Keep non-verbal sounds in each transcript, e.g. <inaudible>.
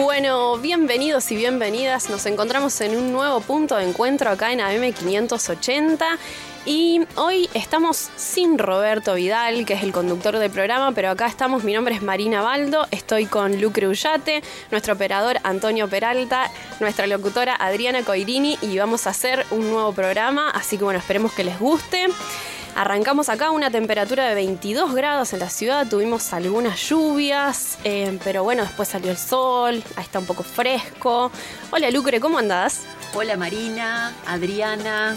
Bueno, bienvenidos y bienvenidas. Nos encontramos en un nuevo punto de encuentro acá en AM 580 y hoy estamos sin Roberto Vidal, que es el conductor del programa, pero acá estamos. Mi nombre es Marina Baldo, estoy con Lucre Ullate, nuestro operador Antonio Peralta, nuestra locutora Adriana Coirini y vamos a hacer un nuevo programa, así que bueno, esperemos que les guste. Arrancamos acá una temperatura de 22 grados en la ciudad, tuvimos algunas lluvias, eh, pero bueno, después salió el sol, ahí está un poco fresco. Hola Lucre, ¿cómo andás? Hola Marina, Adriana,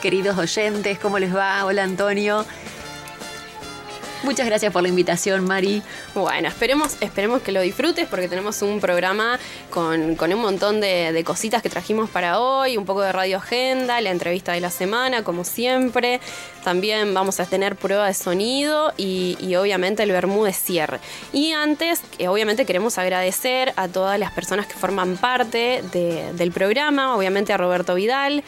queridos oyentes, ¿cómo les va? Hola Antonio. Muchas gracias por la invitación, Mari. Bueno, esperemos, esperemos que lo disfrutes porque tenemos un programa con, con un montón de, cositas que trajimos para hoy, un poco de radio agenda, la entrevista de la semana, como siempre. También vamos a tener prueba de sonido y, obviamente el Bermú de cierre. Y antes, eh, obviamente queremos agradecer a todas las personas que forman parte de, del programa, obviamente a Roberto Vidal.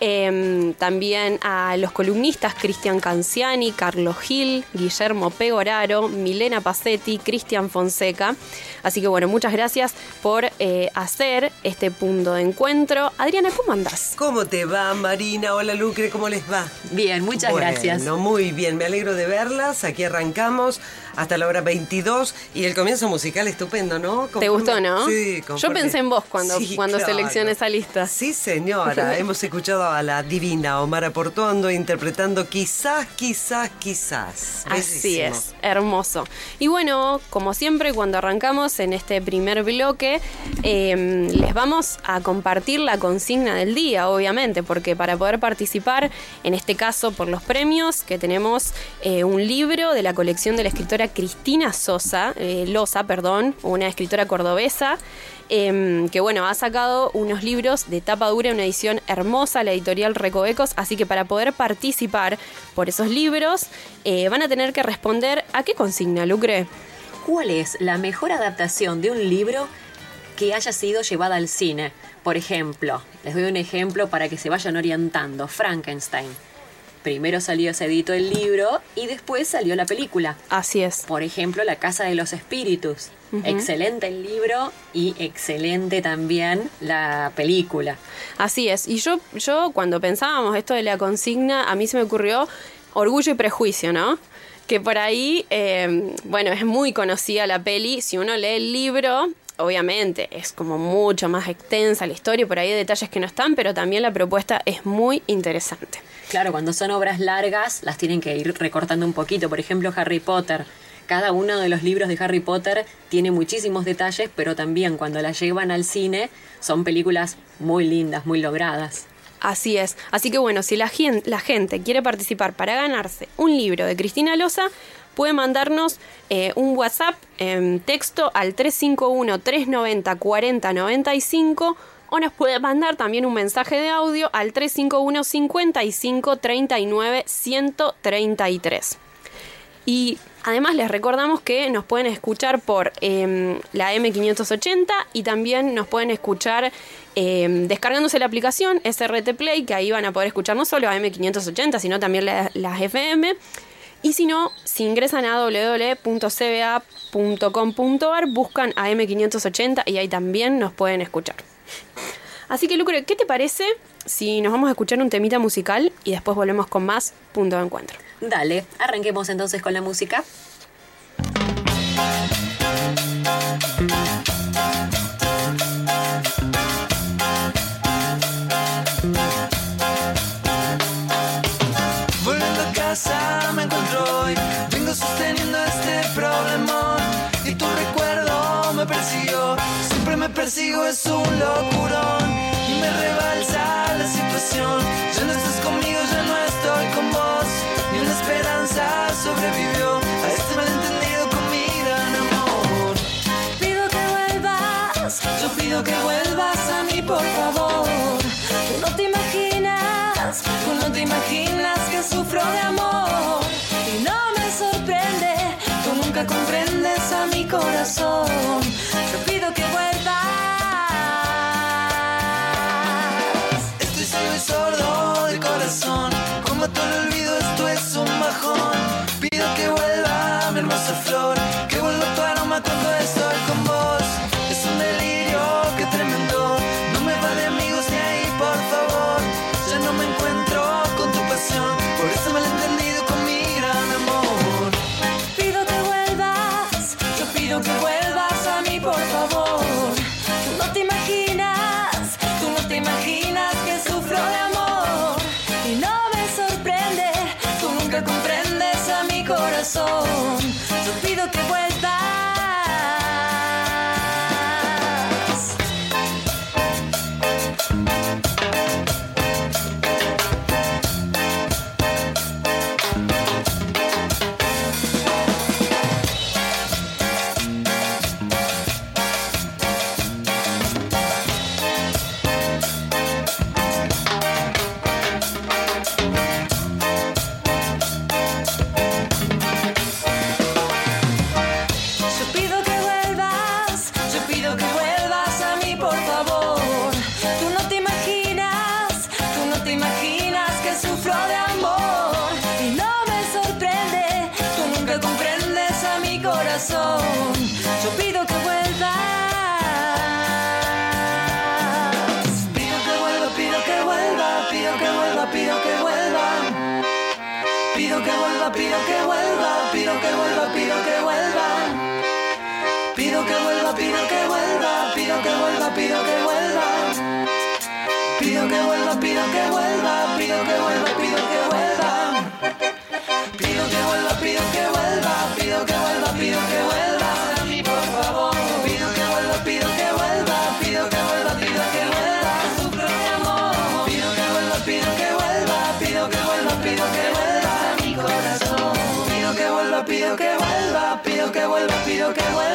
Eh, también a los columnistas Cristian Canciani, Carlos Gil, Guillermo Pegoraro, Milena Pacetti, Cristian Fonseca. Así que bueno, muchas gracias por eh, hacer este punto de encuentro. Adriana, ¿cómo andás? ¿Cómo te va, Marina? Hola, Lucre, ¿cómo les va? Bien, muchas bueno, gracias. Muy bien, me alegro de verlas. Aquí arrancamos hasta la hora 22 y el comienzo musical estupendo, ¿no? ¿Te gustó, no? Sí. Yo pensé en vos cuando, sí, cuando claro. seleccioné esa lista. Sí, señora. <laughs> Hemos escuchado a la divina Omar Portuondo interpretando Quizás, quizás, quizás. Así es, hermoso. Y bueno, como siempre, cuando arrancamos en este primer bloque, eh, les vamos a compartir la consigna del día, obviamente, porque para poder participar, en este caso por los premios, que tenemos eh, un libro de la colección de la escritora Cristina Sosa, eh, Loza, perdón, una escritora cordobesa. Eh, que bueno, ha sacado unos libros de tapa dura, una edición hermosa, la editorial Recovecos, así que para poder participar por esos libros eh, van a tener que responder a qué consigna, Lucre. ¿Cuál es la mejor adaptación de un libro que haya sido llevada al cine? Por ejemplo, les doy un ejemplo para que se vayan orientando, Frankenstein. Primero salió, se editó el libro y después salió la película. Así es. Por ejemplo, La Casa de los Espíritus. Uh -huh. Excelente el libro y excelente también la película. Así es. Y yo, yo cuando pensábamos esto de la consigna, a mí se me ocurrió Orgullo y Prejuicio, ¿no? Que por ahí, eh, bueno, es muy conocida la peli. Si uno lee el libro, obviamente es como mucho más extensa la historia, por ahí hay detalles que no están, pero también la propuesta es muy interesante. Claro, cuando son obras largas las tienen que ir recortando un poquito. Por ejemplo, Harry Potter. Cada uno de los libros de Harry Potter tiene muchísimos detalles, pero también cuando las llevan al cine son películas muy lindas, muy logradas. Así es. Así que bueno, si la gente, la gente quiere participar para ganarse un libro de Cristina Loza, puede mandarnos eh, un WhatsApp en texto al 351-390-4095 o nos puede mandar también un mensaje de audio al 351 55 39 133. Y además les recordamos que nos pueden escuchar por eh, la M580 y también nos pueden escuchar eh, descargándose la aplicación SRT Play, que ahí van a poder escuchar no solo a M580, sino también las la FM. Y si no, si ingresan a www.cba.com.ar, buscan a M580 y ahí también nos pueden escuchar. Así que, Lucre, ¿qué te parece si nos vamos a escuchar un temita musical y después volvemos con más punto de encuentro? Dale, arranquemos entonces con la música. Vengo sosteniendo este problemón y tu recuerdo me persiguió, siempre me persigo es un locurón y me rebalsa la situación. Ya no estás conmigo, ya no estoy con vos. Ni una esperanza sobrevivió a este malentendido con mi gran amor. Pido que vuelvas, yo pido que vuelvas a mí, por favor. Nunca comprendes a mi corazón. Pido que vuelva, pido que vuelva, pido que vuelva, pido que vuelva. Pido que vuelva, pido que vuelva, pido que vuelva, pido que vuelva. Pido que vuelva, pido que vuelva, pido que vuelva, pido que vuelva. A por favor. Pido que vuelva, pido que vuelva, pido que vuelva, pido que vuelva. Sufro de amor. Pido que vuelva, pido que vuelva, pido que vuelva, pido que vuelva. A mi corazón. Pido que vuelva, pido que vuelva, pido que vuelva, pido que vuelva.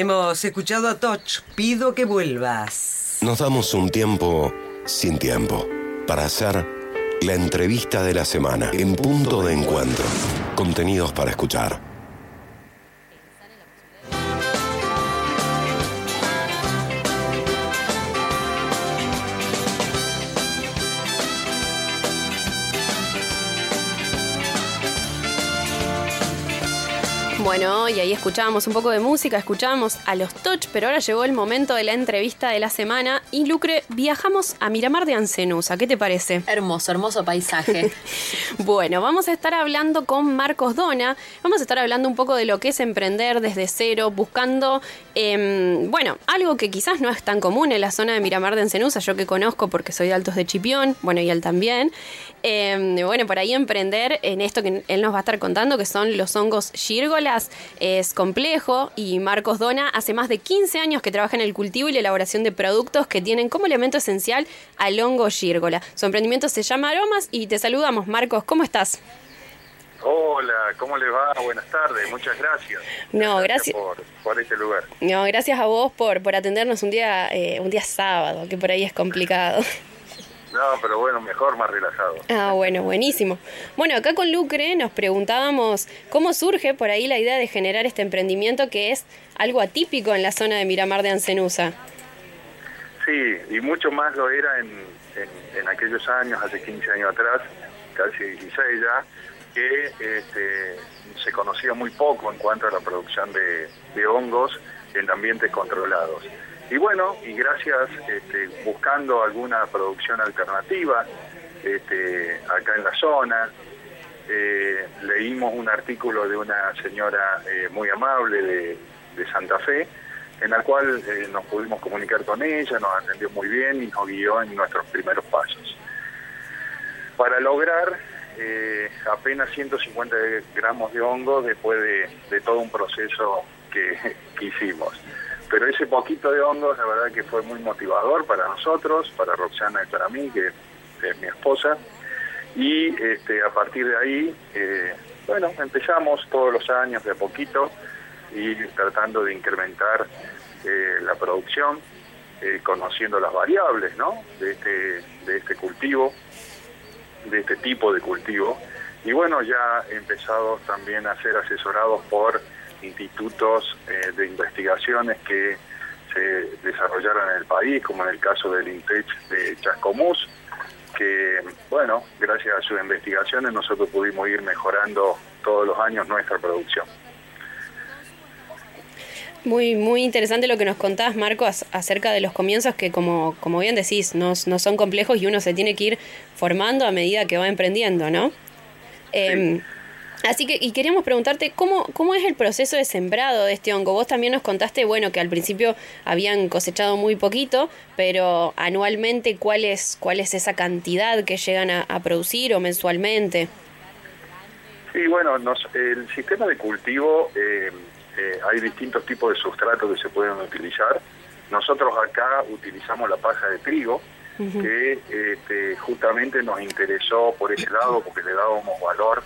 Hemos escuchado a Toch. Pido que vuelvas. Nos damos un tiempo sin tiempo para hacer la entrevista de la semana en punto de encuentro. Contenidos para escuchar. Bueno, y ahí escuchábamos un poco de música, escuchábamos a los Touch, pero ahora llegó el momento de la entrevista de la semana. Y Lucre, viajamos a Miramar de Ancenusa. ¿Qué te parece? Hermoso, hermoso paisaje. <laughs> Bueno, vamos a estar hablando con Marcos Dona. Vamos a estar hablando un poco de lo que es emprender desde cero, buscando, em, bueno, algo que quizás no es tan común en la zona de Miramar de Encenusa, yo que conozco porque soy de Altos de Chipión, bueno, y él también. Em, bueno, por ahí emprender en esto que él nos va a estar contando, que son los hongos es complejo y Marcos Dona hace más de 15 años que trabaja en el cultivo y la elaboración de productos que tienen como elemento esencial al hongo gírgola. Su emprendimiento se llama Aromas y te saludamos, Marcos, ¿cómo estás? Hola, ¿cómo les va? Buenas tardes, muchas gracias. No, gracias. Por, por este lugar. No, gracias a vos por, por atendernos un día, eh, un día sábado, que por ahí es complicado. No, pero bueno, mejor, más relajado. Ah, bueno, buenísimo. Bueno, acá con Lucre nos preguntábamos cómo surge por ahí la idea de generar este emprendimiento que es algo atípico en la zona de Miramar de Ancenusa. Sí, y mucho más lo era en, en, en aquellos años, hace 15 años atrás, casi 16 ya, que este, se conocía muy poco en cuanto a la producción de, de hongos en ambientes controlados. Y bueno, y gracias, este, buscando alguna producción alternativa este, acá en la zona, eh, leímos un artículo de una señora eh, muy amable de, Santa Fe, en la cual eh, nos pudimos comunicar con ella, nos atendió muy bien y nos guió en nuestros primeros pasos. Para lograr apenas 150 gramos de hongo después de, todo un proceso que <laughs> hicimos. Pero ese poquito de hongos, la verdad que fue muy motivador para nosotros, para Roxana y para mí, que es mi esposa. Y este, a partir de ahí, eh, bueno, empezamos todos los años de a poquito y tratando de incrementar eh, la producción, eh, conociendo las variables ¿no? de, este, de este cultivo, de este tipo de cultivo. Y bueno, ya empezado también a ser asesorados por institutos eh, de investigaciones que se desarrollaron en el país, como en el caso del INTECH de Chascomús, que, bueno, gracias a sus investigaciones nosotros pudimos ir mejorando todos los años nuestra producción. Muy, muy interesante lo que nos contás, Marco, acerca de los comienzos que, como, como bien decís, no, no son complejos y uno se tiene que ir formando a medida que va emprendiendo, ¿no? Em, así que, y queríamos preguntarte, ¿cómo, ¿cómo es el proceso de sembrado de este hongo? Vos también nos contaste, bueno, que al principio habían cosechado muy poquito, pero anualmente, ¿cuál es, cuál es esa cantidad que llegan a, producir o mensualmente? Sí, bueno, nos, el sistema de cultivo... Eh, eh, hay distintos tipos de sustratos que se pueden utilizar. Nosotros acá utilizamos la paja de trigo, que este, justamente nos interesó por ese lado porque le dábamos valor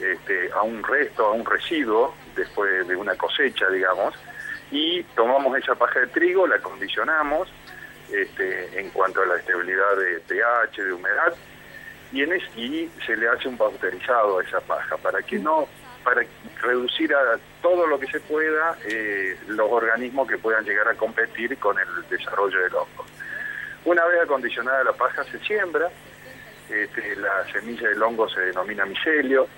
este, a un resto, a un residuo después de una cosecha, digamos, y tomamos esa paja de trigo, la condicionamos este, en cuanto a la estabilidad de pH, de humedad, y, en y se le hace un pausterizado a esa paja para que no para reducir a todo lo que se pueda eh, los organismos que puedan llegar a competir con el desarrollo del hongo. Una vez acondicionada la paja se siembra, este, la semilla del hongo se denomina micelio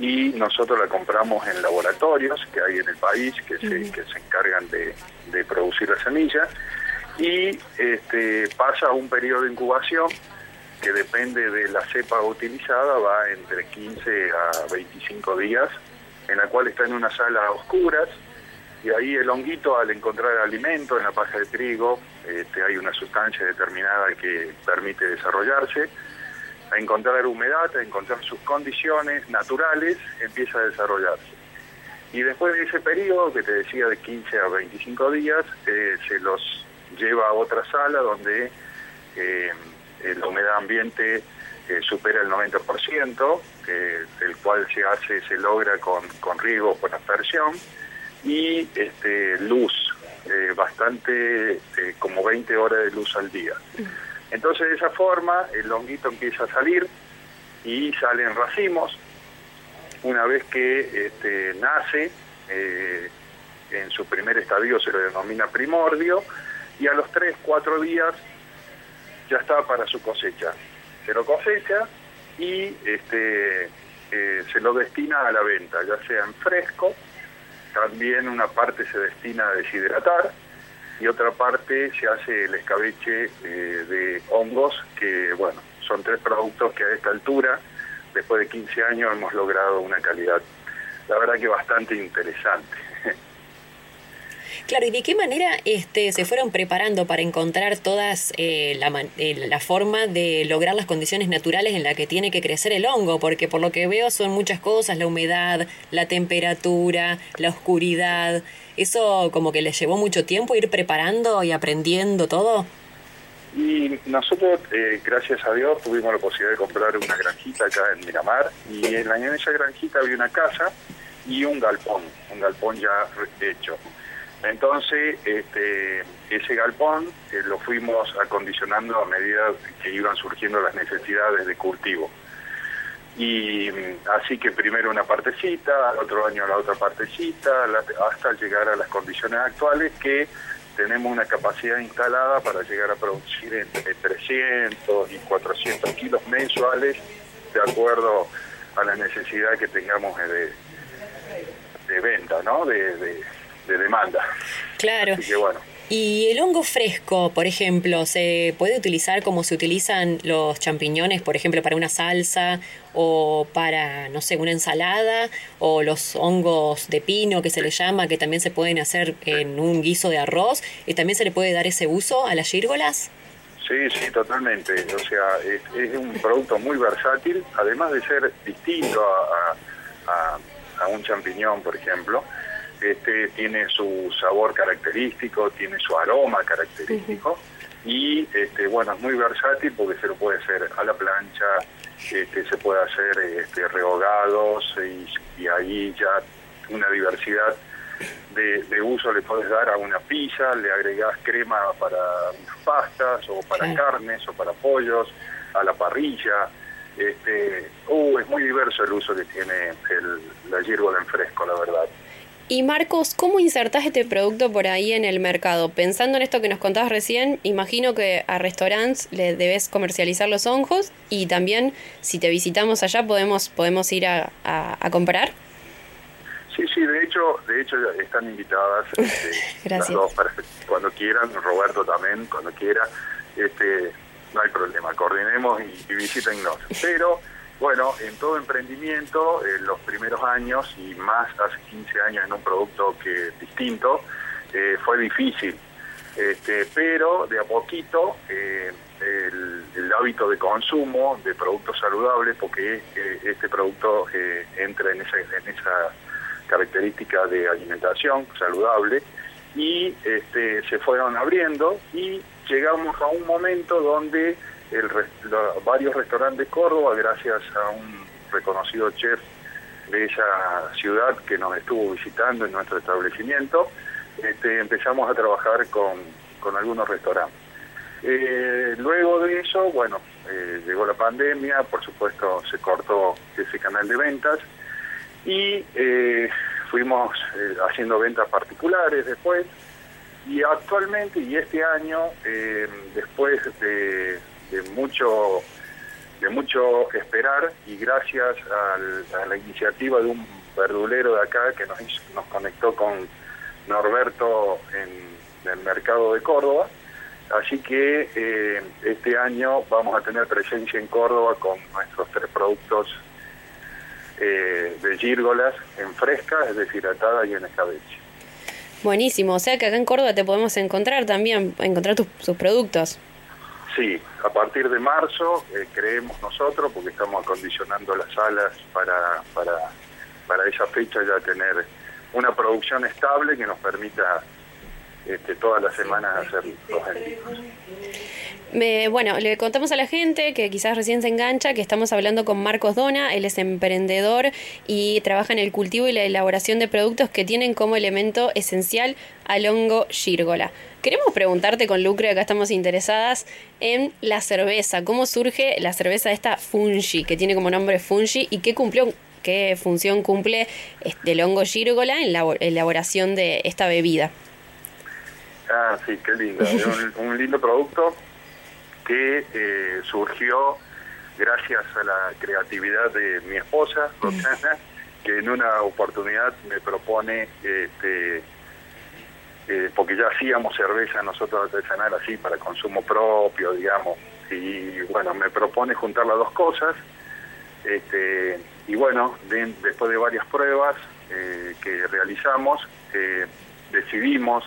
y nosotros la compramos en laboratorios que hay en el país que se, que se encargan de, de producir la semilla. Y este, pasa un periodo de incubación que depende de la cepa utilizada, va entre 15 a 25 días, en la cual está en una sala a oscuras, y ahí el honguito al encontrar alimento en la paja de trigo, este, hay una sustancia determinada que permite desarrollarse, a encontrar humedad, a encontrar sus condiciones naturales, empieza a desarrollarse. Y después de ese periodo, que te decía de 15 a 25 días, eh, se los lleva a otra sala donde eh, eh, la humedad ambiente eh, supera el 90%, eh, el cual se hace, se logra con, con riego, con aspersión, y este, luz, bastante, como 20 horas de luz al día. Entonces de esa forma el honguito empieza a salir y sale en racimos. Una vez que este, nace, en su primer estadio se lo denomina primordio, y a los 3, 4 días ya está para su cosecha. Se lo cosecha y este, eh, se lo destina a la venta, ya sea en fresco, también una parte se destina a deshidratar y otra parte se hace el escabeche eh, de hongos, que bueno, son tres productos que a esta altura, después de 15 años, hemos logrado una calidad, la verdad que bastante interesante. <laughs> Claro, ¿y de qué manera este, se fueron preparando para encontrar todas eh, la, eh, la, forma de lograr las condiciones naturales en las que tiene que crecer el hongo? Porque por lo que veo son muchas cosas, la humedad, la temperatura, la oscuridad. ¿Eso como que les llevó mucho tiempo ir preparando y aprendiendo todo? Y nosotros, eh, gracias a Dios, tuvimos la posibilidad de comprar una granjita acá en Miramar y en, en esa granjita había una casa y un galpón, un galpón ya hecho. Entonces, este, ese galpón eh, lo fuimos acondicionando a medida que iban surgiendo las necesidades de cultivo. Y mm, así que primero una partecita, al otro año la otra partecita, hasta llegar a las condiciones actuales que tenemos una capacidad instalada para llegar a producir entre 300 y 400 kilos mensuales de acuerdo a la necesidad que tengamos de, de venta, ¿no? de de demanda. Claro. Y el hongo fresco, por ejemplo, ¿se puede utilizar como se utilizan los champiñones, por ejemplo, para una salsa o para, no sé, una ensalada? O los hongos de pino, que se le llama, que también se pueden hacer en un guiso de arroz. ¿Y también se le puede dar ese uso a las gírgolas? Sí, sí, totalmente. O sea, es, un producto muy versátil, además de ser distinto a, a un champiñón, por ejemplo este, tiene su sabor característico, tiene su aroma característico y este, bueno, es muy versátil porque se lo puede hacer a la plancha, este, se puede hacer este, rehogados y, y ahí ya una diversidad de, de uso le puedes dar a una pizza, le agregás crema para pastas o para carnes o para pollos, a la parrilla. Este, uh, es muy diverso el uso que tiene el, la gírgola en fresco, la verdad. Y Marcos, ¿cómo insertás este producto por ahí en el mercado? Pensando en esto que nos contabas recién, imagino que a restaurantes le debes comercializar los hongos y también si te visitamos allá podemos, podemos ir a, a- a comprar. Sí, sí, de hecho, de hecho están invitadas <laughs> este, las dos para cuando quieran, Roberto también, cuando quiera, este, no hay problema, coordinemos y, y visítennos. Pero, bueno, en todo emprendimiento, en los primeros años y más hace 15 años en un producto que distinto, eh, fue difícil. Este, pero de a poquito eh, el, hábito de consumo de productos saludables, porque eh, este producto entra en esa, en esa característica de alimentación saludable, y este, se fueron abriendo y llegamos a un momento donde el, varios restaurantes de Córdoba, gracias a un reconocido chef de esa ciudad que nos estuvo visitando en nuestro establecimiento, este, empezamos a trabajar con, con algunos restaurantes. Eh, luego de eso, bueno, eh, llegó la pandemia, por supuesto se cortó ese canal de ventas y eh, fuimos eh, haciendo ventas particulares después y actualmente y este año, después de, de mucho de mucho esperar y gracias al- a la iniciativa de un verdulero de acá que nos, hizo- nos conectó con Norberto en el mercado de Córdoba. Así que eh, este año vamos a tener presencia en Córdoba con nuestros tres productos eh, de gírgolas en fresca, es y en escabeche. Buenísimo, o sea que acá en Córdoba te podemos encontrar también, encontrar tus, sus productos. Sí, a partir de marzo eh, creemos nosotros, porque estamos acondicionando las salas para, para, para esa fecha ya tener una producción estable que nos permita este, todas las semanas hacer los envíos. Me- bueno, le contamos a la gente que quizás recién se engancha que estamos hablando con Marcos Dona, él es emprendedor y trabaja en el cultivo y la elaboración de productos que tienen como elemento esencial al hongo gírgola. Queremos preguntarte con Lucre, acá estamos interesadas en la cerveza, cómo surge la cerveza esta Fungi, que tiene como nombre Fungi y qué cumplió qué función cumple este, el hongo gírgola en la elaboración de esta bebida. Ah, sí, qué lindo. Un lindo producto que eh, surgió gracias a la creatividad de mi esposa, Roxana, que en una oportunidad me propone, este, eh, porque ya hacíamos cerveza nosotros artesanal así para consumo propio, digamos, y bueno, me propone juntar las dos cosas, este, y bueno, de- después de varias pruebas eh, que realizamos, eh, decidimos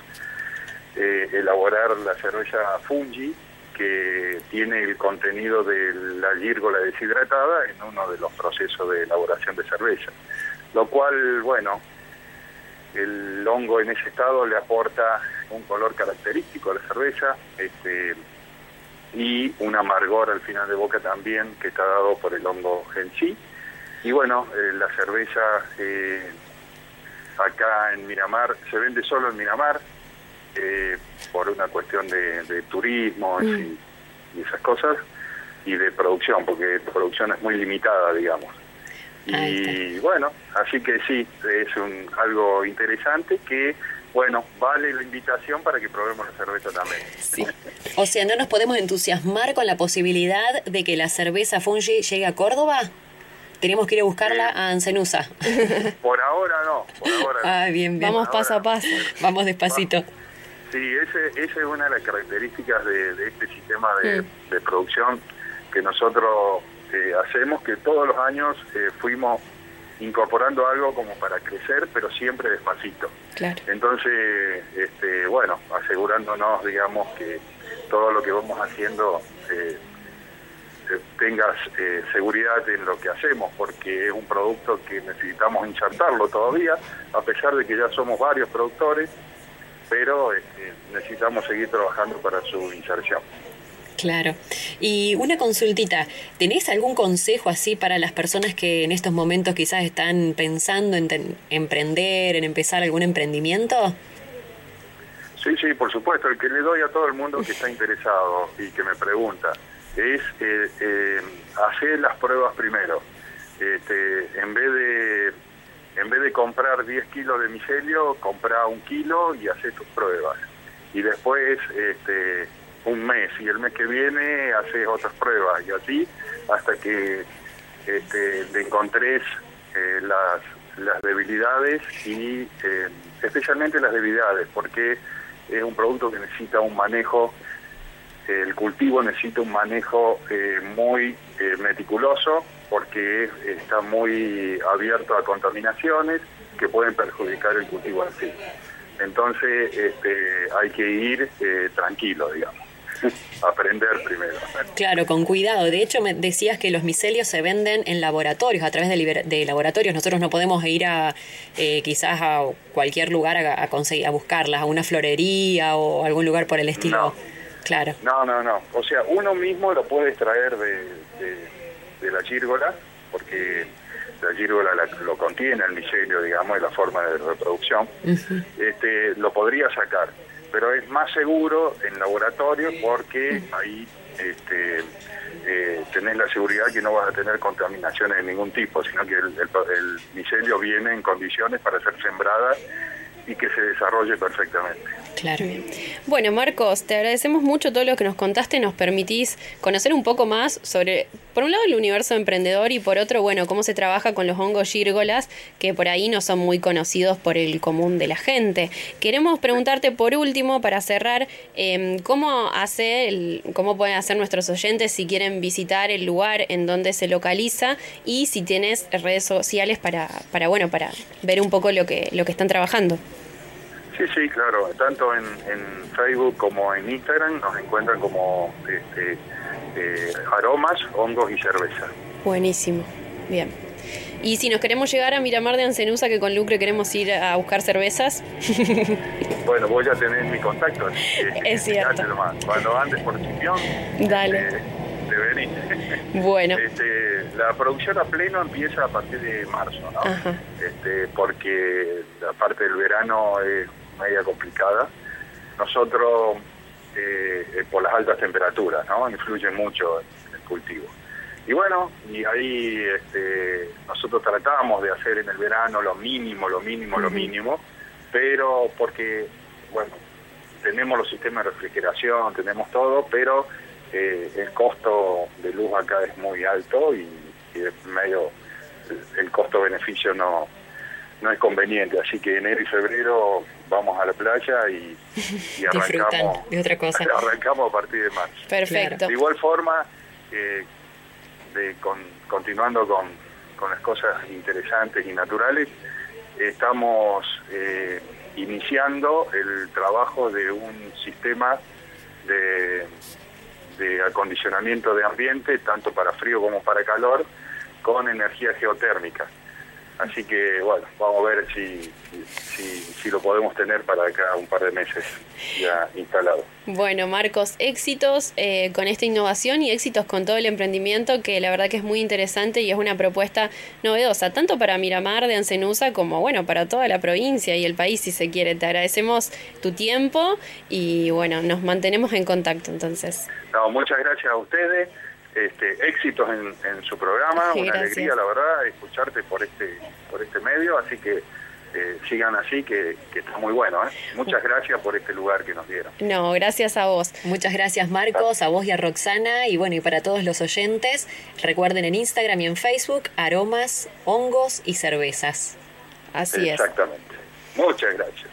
elaborar la cerveza Fungi, que tiene el contenido de la gírgola deshidratada en uno de los procesos de elaboración de cerveza. Lo cual, bueno, el hongo en ese estado le aporta un color característico a la cerveza este, y un amargor al final de boca también que está dado por el hongo en sí. Y bueno, eh, la cerveza eh, acá en Miramar se vende solo en Miramar, eh, por una cuestión de, de turismo y, y esas cosas, y de producción, porque la producción es muy limitada, digamos. Y bueno, así que sí, es un, algo interesante que, bueno, vale la invitación para que probemos la cerveza también. O sea, ¿no nos podemos entusiasmar con la posibilidad de que la cerveza Fungi llegue a Córdoba? Tenemos que ir a buscarla a Ancenusa. Por ahora no, por ahora no. Ah, bien, bien. Vamos paso a paso. Vamos despacito. Sí, ese, esa es una de las características de, de este sistema de, de producción que nosotros eh, hacemos, que todos los años eh, fuimos incorporando algo como para crecer, pero siempre despacito. Claro. Entonces, este, bueno, asegurándonos, digamos, que todo lo que vamos haciendo eh, tengas eh, seguridad en lo que hacemos, porque es un producto que necesitamos insertarlo todavía, a pesar de que ya somos varios productores, pero este, necesitamos seguir trabajando para su inserción. Claro. Y una consultita, ¿tenés algún consejo así para las personas que en estos momentos quizás están pensando en emprender, en empezar algún emprendimiento? Sí, sí, por supuesto. El que le doy a todo el mundo que está interesado y que me pregunta es eh, eh, hacer las pruebas primero. Este, en vez de en vez de comprar 10 kilos de micelio, compra un kilo y hace tus pruebas. Y después, este, un mes y el mes que viene haces otras pruebas y así hasta que este, le encontres eh, las, las debilidades y eh, especialmente las debilidades, porque es un producto que necesita un manejo, el cultivo necesita un manejo eh, muy eh, meticuloso porque es- está muy abierto a contaminaciones que pueden perjudicar el cultivo en sí. Entonces este, hay que ir eh, tranquilo, digamos, <laughs> aprender primero. Claro, con cuidado. De hecho, me decías que los micelios se venden en laboratorios, a través de, liber- de laboratorios. Nosotros no podemos ir a eh, quizás a cualquier lugar a, a conseguir, a buscarlas, a una florería o algún lugar por el estilo. No. Claro. No, no, no. O sea, uno mismo lo puede extraer de, de- de la gírgola, porque la gírgola la- lo contiene el micelio, digamos, de la forma de reproducción. este, lo podría sacar, pero es más seguro en laboratorio porque ahí este, eh, tenés la seguridad que no vas a tener contaminaciones de ningún tipo, sino que el, el- el micelio viene en condiciones para ser sembrada y que se desarrolle perfectamente. Claro. Bueno, Marcos, te agradecemos mucho todo lo que nos contaste. Nos permitís conocer un poco más sobre, por un lado, el universo emprendedor y por otro, bueno, cómo se trabaja con los hongos gírgolas, que por ahí no son muy conocidos por el común de la gente. Queremos preguntarte por último, para cerrar, em, cómo hace, cómo pueden hacer nuestros oyentes si quieren visitar el lugar en donde se localiza y si tienes redes sociales para, para bueno, para ver un poco lo que, lo que están trabajando. Sí, sí, claro. Tanto en, en Facebook como en Instagram nos encuentran como este, eh, aromas, hongos y cerveza. Buenísimo, bien. Y si nos queremos llegar a Miramar de Ancenusa, que con Lucre queremos ir a buscar cervezas, <laughs> Bueno, vos ya tenés mi contacto. que Es cierto. Cuando andes por Chipión, Dale. eh, te venís. <laughs> Bueno. Este, la producción a pleno empieza a partir de marzo, ¿no? Ajá. Este, porque la parte del verano es media complicada. Nosotros, eh, eh, por las altas temperaturas, ¿no? Influyen mucho en el cultivo. Y bueno, y ahí este, nosotros tratamos de hacer en el verano lo mínimo, lo mínimo, lo mínimo, pero porque, bueno, tenemos los sistemas de refrigeración, tenemos todo, pero eh, el costo de luz acá es muy alto y, y es medio, el, el costo-beneficio no, no es conveniente, así que enero y febrero vamos a la playa y, <laughs> y arrancamos, Disfrutan de otra cosa. <laughs> arrancamos a partir de marzo. Perfecto. De igual forma, eh, de con- continuando con, con las cosas interesantes y naturales, estamos eh, iniciando el trabajo de un sistema de, de acondicionamiento de ambiente, tanto para frío como para calor, con energía geotérmica. Así que, bueno, vamos a ver si, si, si lo podemos tener para acá un par de meses ya instalado. Bueno, Marcos, éxitos eh, con esta innovación y éxitos con todo el emprendimiento, que la verdad que es muy interesante y es una propuesta novedosa, tanto para Miramar de Ancenusa como, bueno, para toda la provincia y el país, si se quiere. Te agradecemos tu tiempo y, bueno, nos mantenemos en contacto entonces. No, muchas gracias a ustedes. Este, éxitos en, en su programa, una Gracias. alegría la verdad escucharte por este por este medio, así que eh, sigan así que, que está muy bueno. ¿eh? Muchas gracias por este lugar que nos dieron. No, gracias a vos. Muchas gracias Marcos, a vos y a Roxana y bueno, y para todos los oyentes, recuerden en Instagram y en Facebook aromas, hongos y cervezas. Así es. Exactamente. Muchas gracias.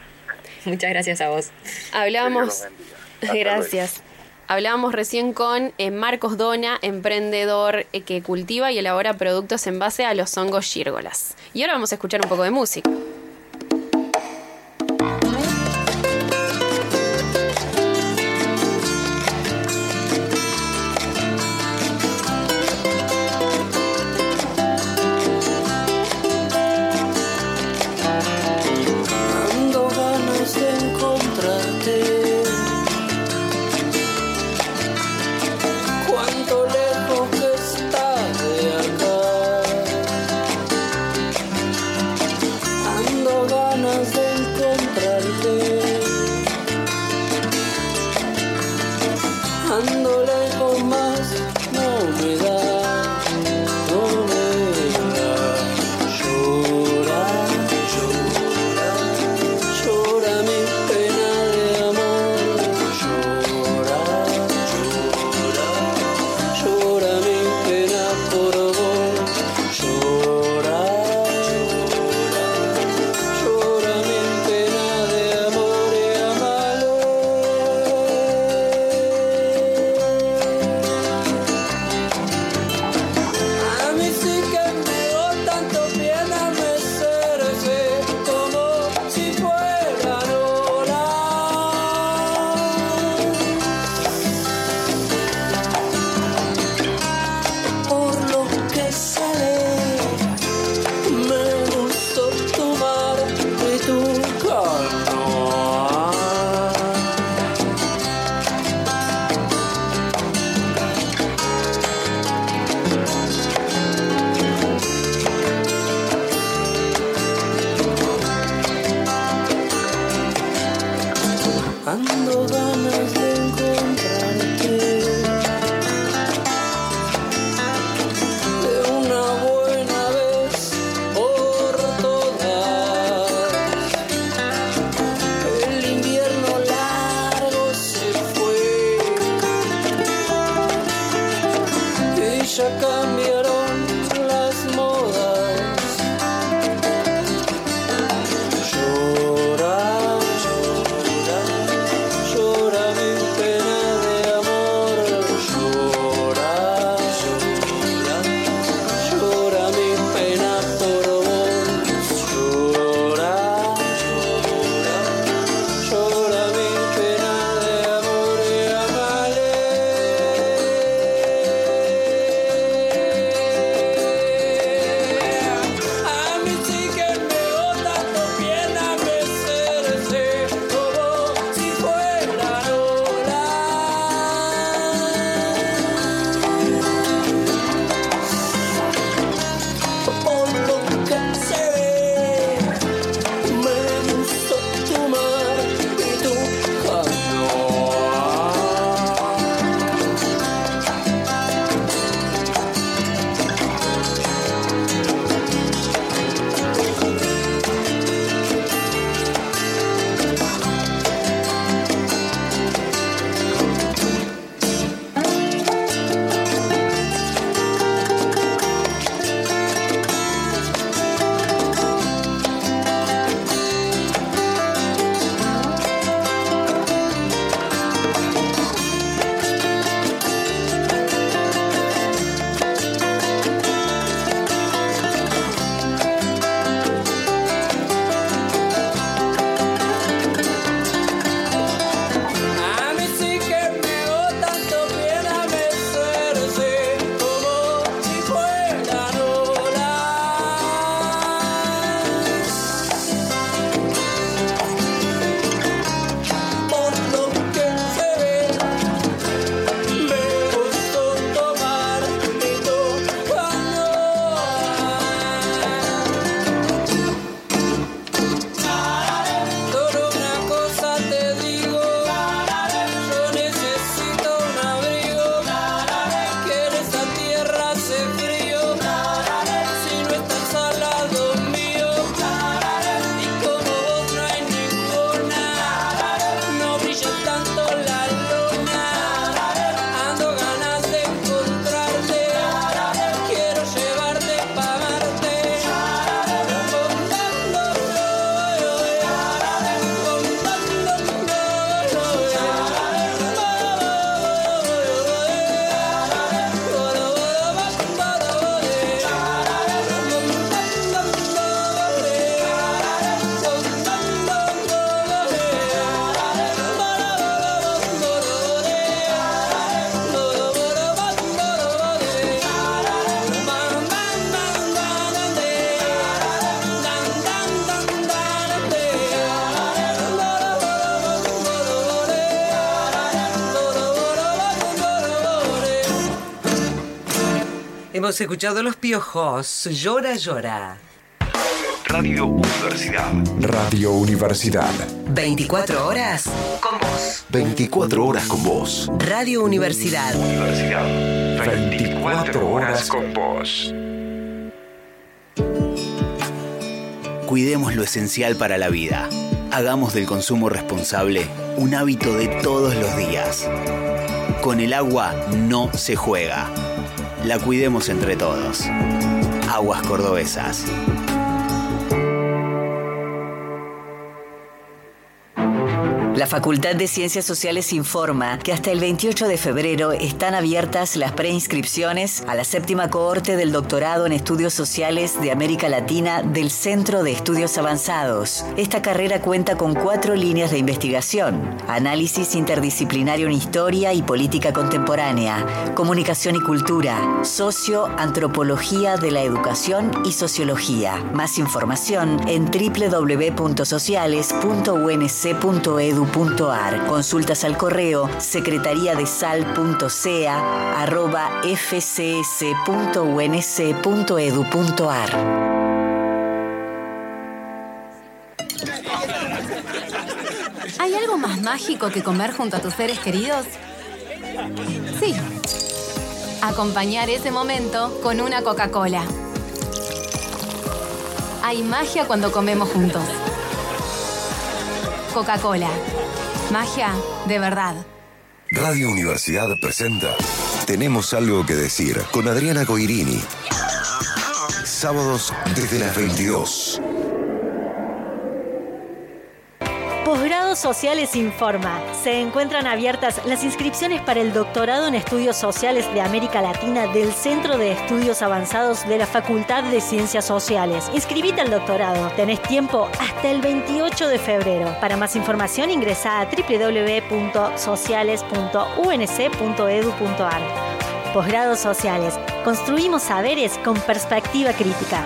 Muchas gracias a vos. Hablamos. Dios los bendiga. Hasta Gracias. Hablábamos recién con eh, Marcos Dona, emprendedor eh, que cultiva y elabora productos en base a los hongos gírgolas. Y ahora vamos a escuchar un poco de música. Hemos escuchado Los Piojos, Llora, llora. Radio Universidad. Radio Universidad. 24 horas con vos. 24 horas con vos. Radio Universidad. Universidad. 24 horas con vos. Cuidemos lo esencial para la vida. Hagamos del consumo responsable un hábito de todos los días. Con el agua no se juega. La cuidemos entre todos. Aguas cordobesas. Facultad de Ciencias Sociales informa que hasta el 28 de febrero están abiertas las preinscripciones a la séptima cohorte del doctorado en Estudios Sociales de América Latina del Centro de Estudios Avanzados. Esta carrera cuenta con cuatro líneas de investigación. Análisis interdisciplinario en historia y política contemporánea, comunicación y cultura, socioantropología de la educación y sociología. Más información en www.sociales.unc.edu Consultas al correo secretaría de fcs.unc.edu.ar. ¿Hay algo más mágico que comer junto a tus seres queridos? Sí. Acompañar ese momento con una Coca-Cola. Hay magia cuando comemos juntos. Coca-Cola. Magia de verdad. Radio Universidad presenta Tenemos algo que decir con Adriana Coirini. Sábados desde las 22. Posgrados Sociales informa. Se encuentran abiertas las inscripciones para el doctorado en Estudios Sociales de América Latina del Centro de Estudios Avanzados de la Facultad de Ciencias Sociales. Inscribite al doctorado. Tenés tiempo hasta el 28 de febrero. Para más información ingresa a www.sociales.unc.edu.ar. Posgrados Sociales. Construimos saberes con perspectiva crítica.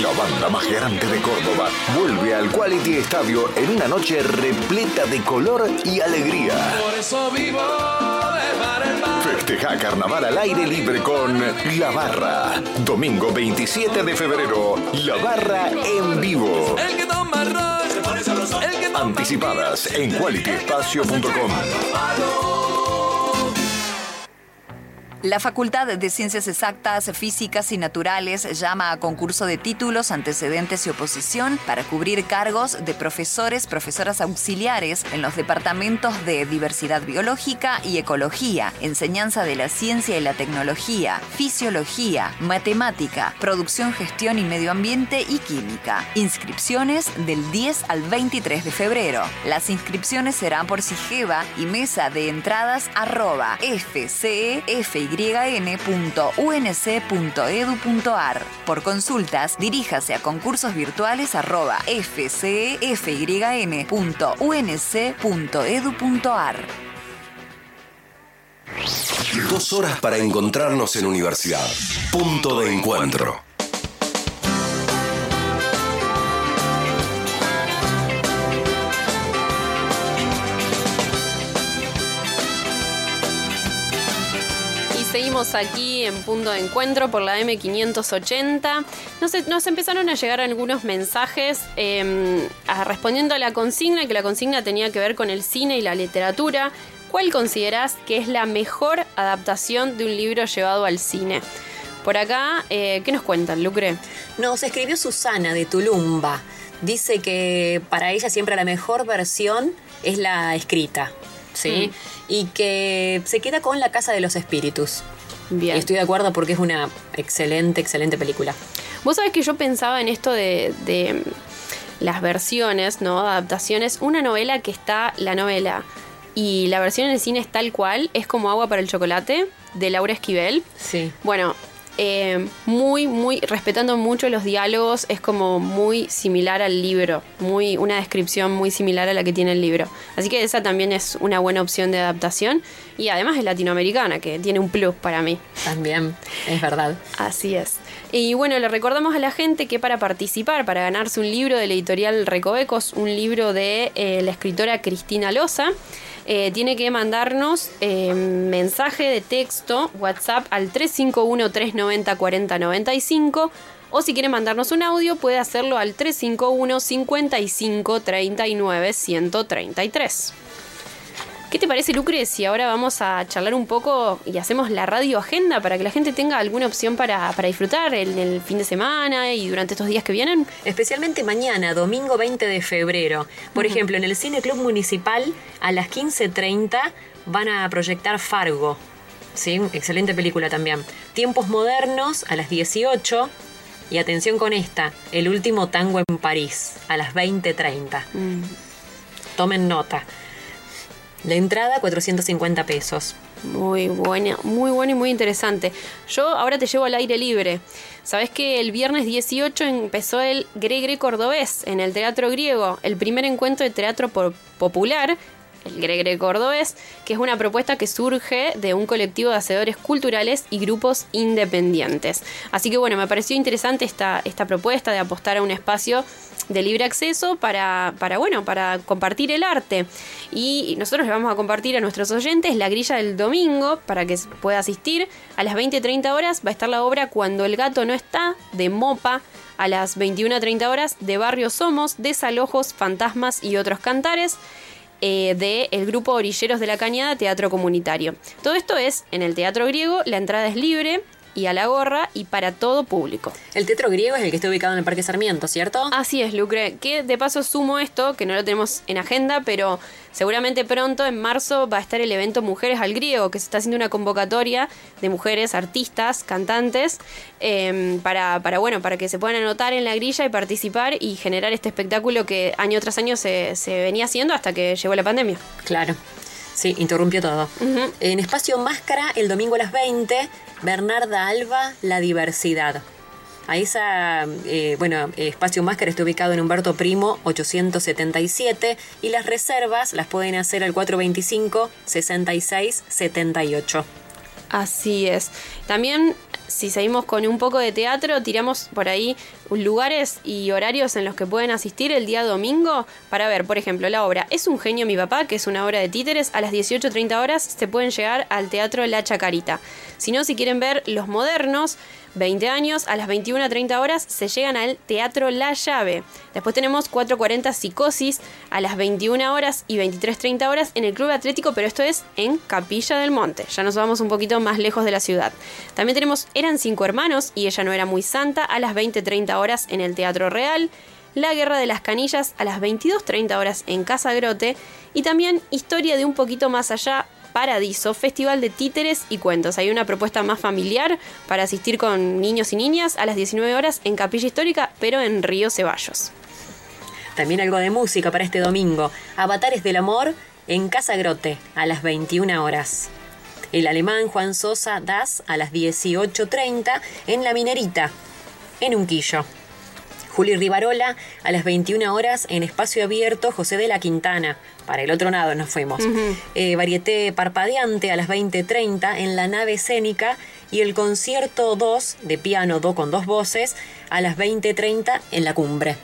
La banda más grande de Córdoba vuelve al Quality Estadio en una noche repleta de color y alegría. Por eso vivo Festeja carnaval al aire libre con La Barra. Domingo 27 de febrero, La Barra en vivo. El que toma Anticipadas en qualityespacio.com. La Facultad de Ciencias Exactas, Físicas y Naturales llama a concurso de títulos, antecedentes y oposición para cubrir cargos de profesores, profesoras auxiliares en los departamentos de Diversidad Biológica y Ecología, Enseñanza de la Ciencia y la Tecnología, Fisiología, Matemática, Producción, Gestión y Medio Ambiente y Química. Inscripciones del 10 al 23 de febrero. Las inscripciones serán por Sigeva y mesa de entradas arroba fcefyn.unc.edu.ar. Por consultas, diríjase a concursos virtuales arroba fcefyn.unc.edu.ar. Dos horas para encontrarnos en universidad. Punto de encuentro. Seguimos aquí en punto de encuentro por la M580. Nos, nos empezaron a llegar algunos mensajes a- respondiendo a la consigna, que la consigna tenía que ver con el cine y la literatura. ¿Cuál considerás que es la mejor adaptación de un libro llevado al cine? Por acá, eh, ¿qué nos cuentan, Lucre? Nos escribió Susana de Tulumba. Dice que para ella siempre la mejor versión es la escrita, ¿sí? Y que se queda con La Casa de los Espíritus. Bien. Estoy de acuerdo porque es una excelente, excelente película. Vos sabés que yo pensaba en esto de, de las versiones, ¿no? Adaptaciones. Una novela que está la novela y la versión en el cine es tal cual, es como agua para el chocolate, de Laura Esquivel. Sí. Bueno, eh, muy, muy, respetando mucho los diálogos, es como muy similar al libro, muy, una descripción muy similar a la que tiene el libro. Así que esa también es una buena opción de adaptación. Y además es latinoamericana, que tiene un plus para mí. También, es verdad. Así es. Y bueno, le recordamos a la gente que para participar, para ganarse un libro de la editorial Recovecos, un libro de eh, la escritora Cristina Loza, eh, tiene que mandarnos eh, mensaje de texto, WhatsApp al 351-390-4095. O si quiere mandarnos un audio, puede hacerlo al 351 55 39 133. ¿Qué te parece, Lucre, si ahora vamos a charlar un poco y hacemos la radio agenda para que la gente tenga alguna opción para, para disfrutar en el fin de semana y durante estos días que vienen? Especialmente mañana, domingo 20 de febrero. Por ejemplo, en el Cine Club Municipal a las 15.30 van a proyectar Fargo. ¿Sí? Excelente película también. Tiempos modernos a las 18. Y atención con esta, El último tango en París a las 20.30. Tomen nota. La entrada 450 pesos. Muy buena, muy buena y muy interesante. Yo ahora te llevo al aire libre. Sabes que el viernes 18 empezó el Gregre Cordobés en el Teatro Griego, el primer encuentro de teatro popular, el Gregre Cordobés, que es una propuesta que surge de un colectivo de hacedores culturales y grupos independientes. Así que bueno, me pareció interesante esta, esta propuesta de apostar a un espacio de libre acceso para, para, bueno, para compartir el arte. Y nosotros le vamos a compartir a nuestros oyentes la grilla del domingo para que pueda asistir. A las 20.30 horas va a estar la obra Cuando el gato no está, de Mopa. A las 21.30 horas de Barrio Somos, Desalojos, Fantasmas y otros cantares. Eh, de el grupo Orilleros de la Cañada Teatro Comunitario. Todo esto es en el Teatro Griego, la entrada es libre y a la gorra y para todo público. El teatro griego es el que está ubicado en el Parque Sarmiento, ¿cierto? Así es, Lucre. Que de paso sumo esto, que no lo tenemos en agenda, pero seguramente pronto, en marzo, va a estar el evento Mujeres al Griego, que se está haciendo una convocatoria de mujeres, artistas, cantantes, eh, para, para, bueno, para que se puedan anotar en la grilla y participar y generar este espectáculo que año tras año se, se venía haciendo hasta que llegó la pandemia. Claro. Sí, interrumpió todo. En Espacio Máscara, el domingo a las 20, Bernarda Alba, La Diversidad. A esa, eh, bueno, Espacio Máscara está ubicado en Humberto Primo 877 y las reservas las pueden hacer al 425-6678. Así es. También, si seguimos con un poco de teatro, tiramos por ahí lugares y horarios en los que pueden asistir el día domingo para ver, por ejemplo, la obra Es un genio mi papá, que es una obra de títeres, a las 18.30 horas se pueden llegar al Teatro La Chacarita. Si no, si quieren ver los modernos, 20 años, a las 21.30 horas se llegan al Teatro La Llave. Después tenemos 4.40 Psicosis a las 21 horas y 23.30 horas en el Club Atlético, pero esto es en Capilla del Monte. Ya nos vamos un poquito más lejos de la ciudad. También tenemos Eran cinco hermanos y ella no era muy santa a las 20.30 horas en el Teatro Real. La Guerra de las Canillas a las 22.30 horas en Casa Grote. Y también Historia de un poquito más allá Paradiso, Festival de Títeres y Cuentos. Hay una propuesta más familiar para asistir con niños y niñas a las 19 horas en Capilla Histórica, pero en Río Ceballos. También algo de música para este domingo. Avatares del Amor en Casa Grote a las 21 horas. El alemán Juan Sosa Das a las 18.30 en La Minerita, en Unquillo. Juli Rivarola a las 21 horas en Espacio Abierto José de la Quintana. Para el otro lado nos fuimos. Eh, varieté Parpadeante a las 20.30 en la nave escénica y el concierto 2 de piano do con dos voces a las 20.30 en la cumbre.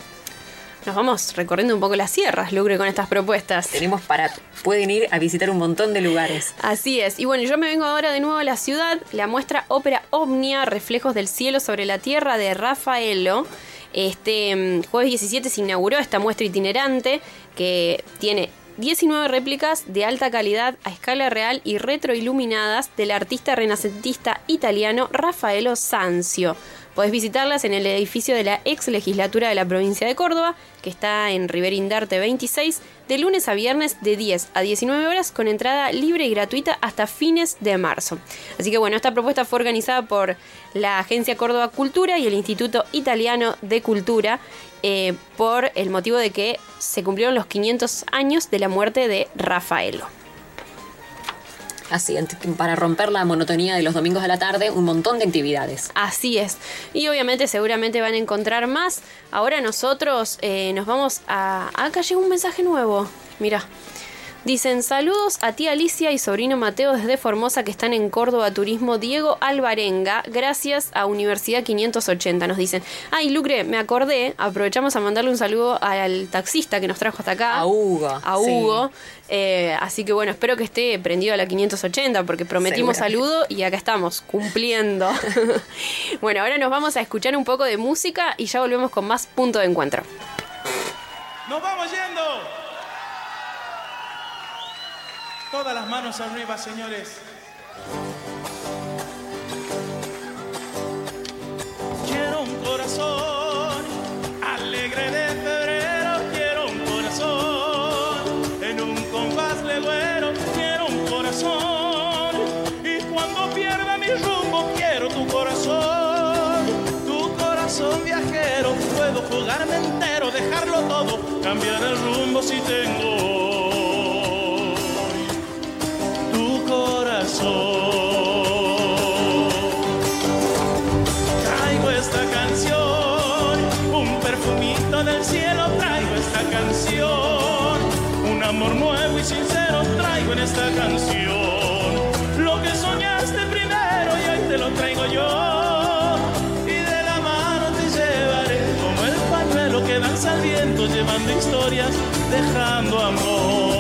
Nos vamos recorriendo un poco las sierras, Lucre, con estas propuestas. Tenemos para. Pueden ir a visitar un montón de lugares. Así es. Y bueno, yo me vengo ahora de nuevo a la ciudad. La muestra Ópera Omnia, Reflejos del Cielo sobre la Tierra de Rafaelo. Este mm, jueves 17 se inauguró esta muestra itinerante que tiene 19 réplicas de alta calidad a escala real y retroiluminadas del artista renacentista italiano Raffaello Sanzio. Podés visitarlas en el edificio de la ex legislatura de la provincia de Córdoba, que está en Riverindarte 26, de lunes a viernes de 10 a 19 horas con entrada libre y gratuita hasta fines de marzo. Así que bueno, esta propuesta fue organizada por la Agencia Córdoba Cultura y el Instituto Italiano de Cultura eh, por el motivo de que se cumplieron los 500 años de la muerte de Rafaelo. Así, para romper la monotonía de los domingos a la tarde, un montón de actividades. Así es. Y obviamente seguramente van a encontrar más. Ahora nosotros eh, nos vamos a... Acá llegó un mensaje nuevo. Mira. Dicen saludos a tía Alicia y sobrino Mateo desde Formosa que están en Córdoba Turismo Diego Alvarenga, gracias a Universidad 580. Nos dicen, ay Lucre, me acordé, aprovechamos a mandarle un saludo al taxista que nos trajo hasta acá. A Hugo. A Hugo. Eh, así que bueno, espero que esté prendido a la 580 porque prometimos saludo y acá estamos, cumpliendo. <laughs> bueno, ahora nos vamos a escuchar un poco de música y ya volvemos con más punto de encuentro. ¡Nos vamos yendo! Todas las manos arriba, señores. Quiero un corazón alegre de febrero. Quiero un corazón en un compás legüero. Quiero un corazón. Y cuando pierda mi rumbo, quiero tu corazón. Tu corazón viajero. Puedo jugarme entero, dejarlo todo, cambiar el rumbo si tengo. Traigo esta canción, un perfumito del cielo, traigo esta canción, un amor nuevo y sincero, traigo en esta canción. Lo que soñaste primero y hoy te lo traigo yo. Y de la mano te llevaré como el pañuelo que danza al viento, llevando historias, dejando amor.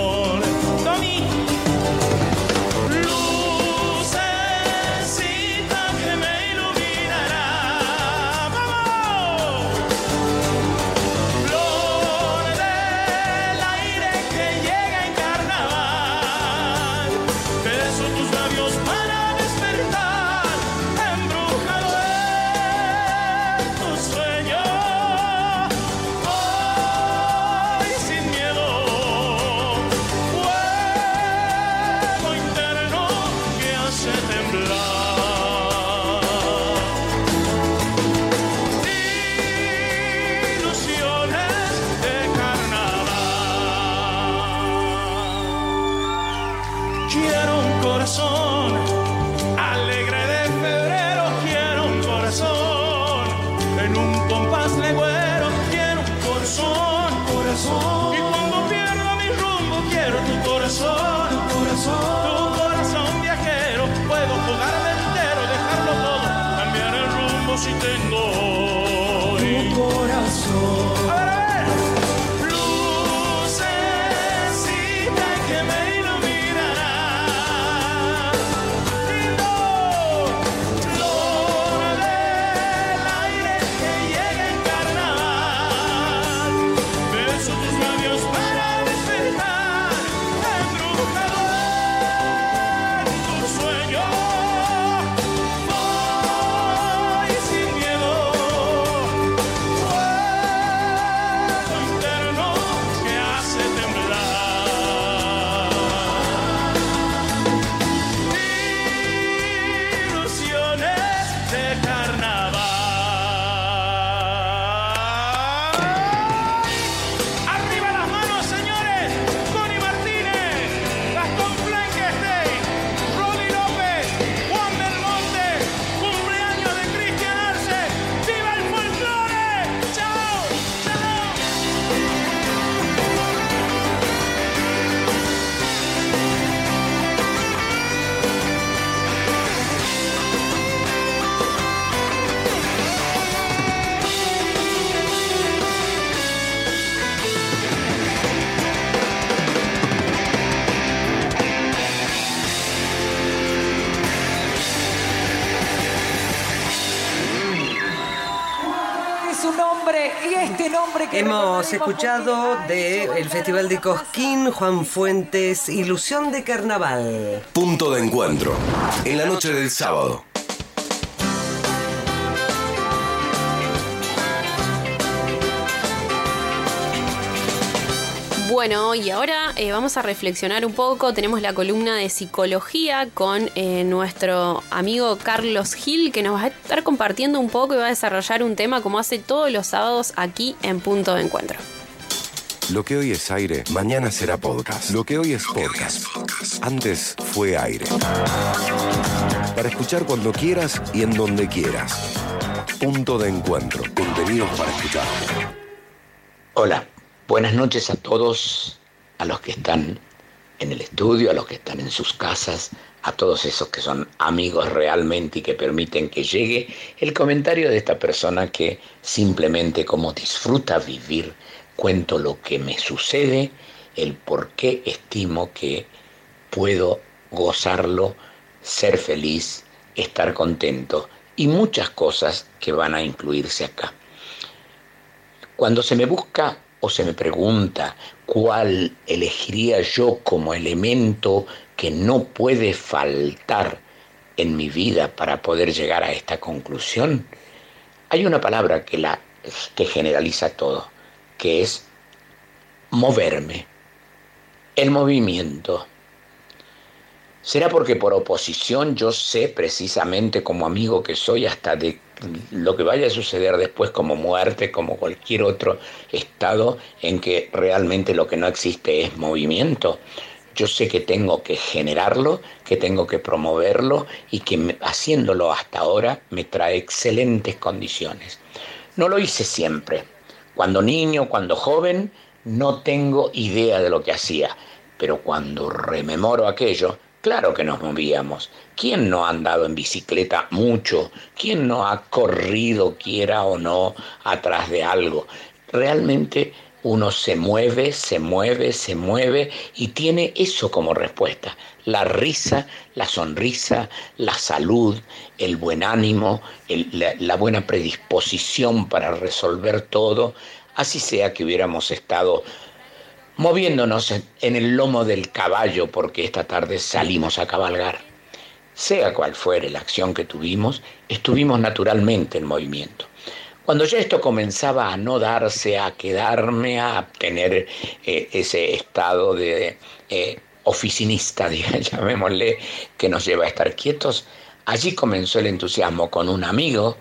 Hemos escuchado del Festival de Cosquín, Juan Fuentes, Ilusión de Carnaval. Punto de encuentro. En la noche del sábado. Bueno, y ahora eh, vamos a reflexionar un poco. Tenemos la columna de psicología con eh, nuestro amigo Carlos Gil, que nos va a estar compartiendo un poco y va a desarrollar un tema como hace todos los sábados aquí en Punto de Encuentro. Lo que hoy es aire, mañana será podcast. Lo que hoy es podcast, antes fue aire. Para escuchar cuando quieras y en donde quieras. Punto de encuentro. Contenidos para escuchar. Hola, buenas noches a todos, a los que están en el estudio, a los que están en sus casas, a todos esos que son amigos realmente y que permiten que llegue el comentario de esta persona que simplemente como disfruta vivir, cuento lo que me sucede, el por qué estimo que puedo gozarlo, ser feliz, estar contento y muchas cosas que van a incluirse acá. Cuando se me busca o se me pregunta cuál elegiría yo como elemento que no puede faltar en mi vida para poder llegar a esta conclusión, hay una palabra que, la, que generaliza todo, que es moverme, el movimiento. ¿Será porque por oposición yo sé precisamente como amigo que soy hasta de lo que vaya a suceder después como muerte, como cualquier otro estado en que realmente lo que no existe es movimiento? Yo sé que tengo que generarlo, que tengo que promoverlo y que haciéndolo hasta ahora me trae excelentes condiciones. No lo hice siempre. Cuando niño, cuando joven, no tengo idea de lo que hacía, pero cuando rememoro aquello, claro que nos movíamos. ¿Quién no ha andado en bicicleta mucho? ¿Quién no ha corrido, quiera o no, atrás de algo? Realmente uno se mueve, se mueve, se mueve y tiene eso como respuesta. La risa, la sonrisa, la salud, el buen ánimo, la buena predisposición para resolver todo, así sea que hubiéramos estado moviéndonos en- el lomo del caballo porque esta tarde salimos a cabalgar. Sea cual fuere la acción que tuvimos, estuvimos naturalmente en movimiento. Cuando ya esto comenzaba a no darse, a quedarme, a tener eh, ese estado de eh, oficinista, <laughs> llamémosle, que nos lleva a estar quietos, allí comenzó el entusiasmo con un amigo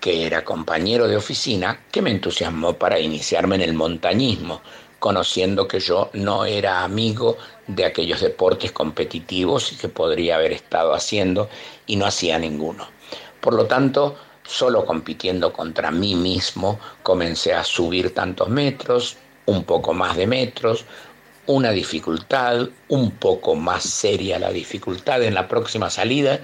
que era compañero de oficina, que me entusiasmó para iniciarme en el montañismo, conociendo que yo no era amigo de aquellos deportes competitivos y que podría haber estado haciendo y no hacía ninguno. Por lo tanto, solo compitiendo contra mí mismo, comencé a subir tantos metros, un poco más de metros, una dificultad, un poco más seria la dificultad en la próxima salida,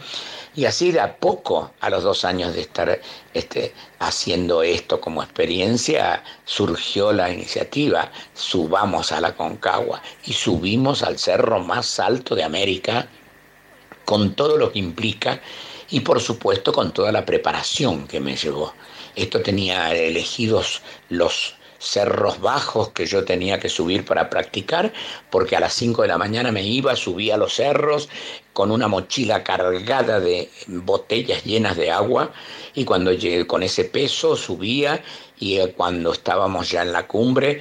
Y así de a poco, a los dos años de estar este, haciendo esto como experiencia, surgió la iniciativa, subamos a la Concagua y subimos al cerro más alto de América, con todo lo que implica y por supuesto con toda la preparación que me llevó. Esto tenía elegidos los cerros bajos que yo tenía que subir para practicar, porque a las 5 de la mañana me iba, subía a los cerros con una mochila cargada de botellas llenas de agua y cuando llegué con ese peso subía y eh, cuando estábamos ya en la cumbre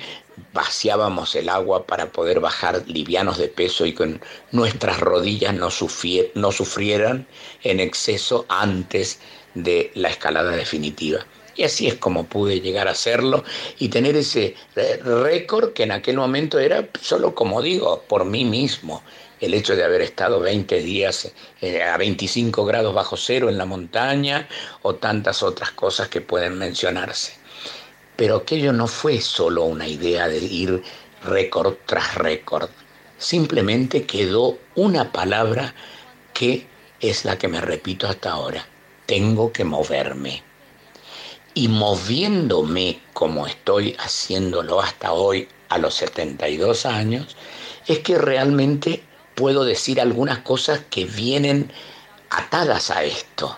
vaciábamos el agua para poder bajar livianos de peso y que nuestras rodillas no, no sufrieran en exceso antes de la escalada definitiva. Y así es como pude llegar a hacerlo y tener ese récord que en aquel momento era solo, como digo, por mí mismo. El hecho de haber estado 20 días eh, a 25 grados bajo cero en la montaña o tantas otras cosas que pueden mencionarse. Pero aquello no fue solo una idea de ir récord tras récord. Simplemente quedó una palabra que es la que me repito hasta ahora. Tengo que moverme y moviéndome como estoy haciéndolo hasta hoy a los 72 años, es que realmente puedo decir algunas cosas que vienen atadas a esto.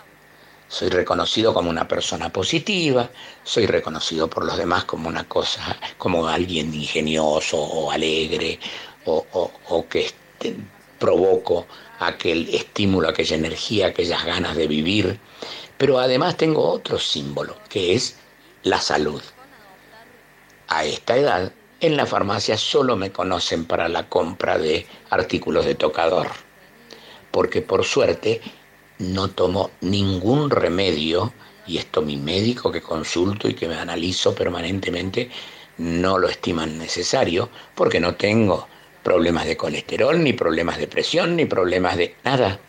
Soy reconocido como una persona positiva, soy reconocido por los demás como una cosa, como alguien ingenioso o alegre, o, que este, provoco aquel estímulo, aquella energía, aquellas ganas de vivir. Pero además tengo otro símbolo, que es la salud. A esta edad, en la farmacia solo me conocen para la compra de artículos de tocador, porque por suerte no tomo ningún remedio, y esto mi médico que consulto y que me analizo permanentemente no lo estiman necesario, porque no tengo problemas de colesterol, ni problemas de presión, ni problemas de nada,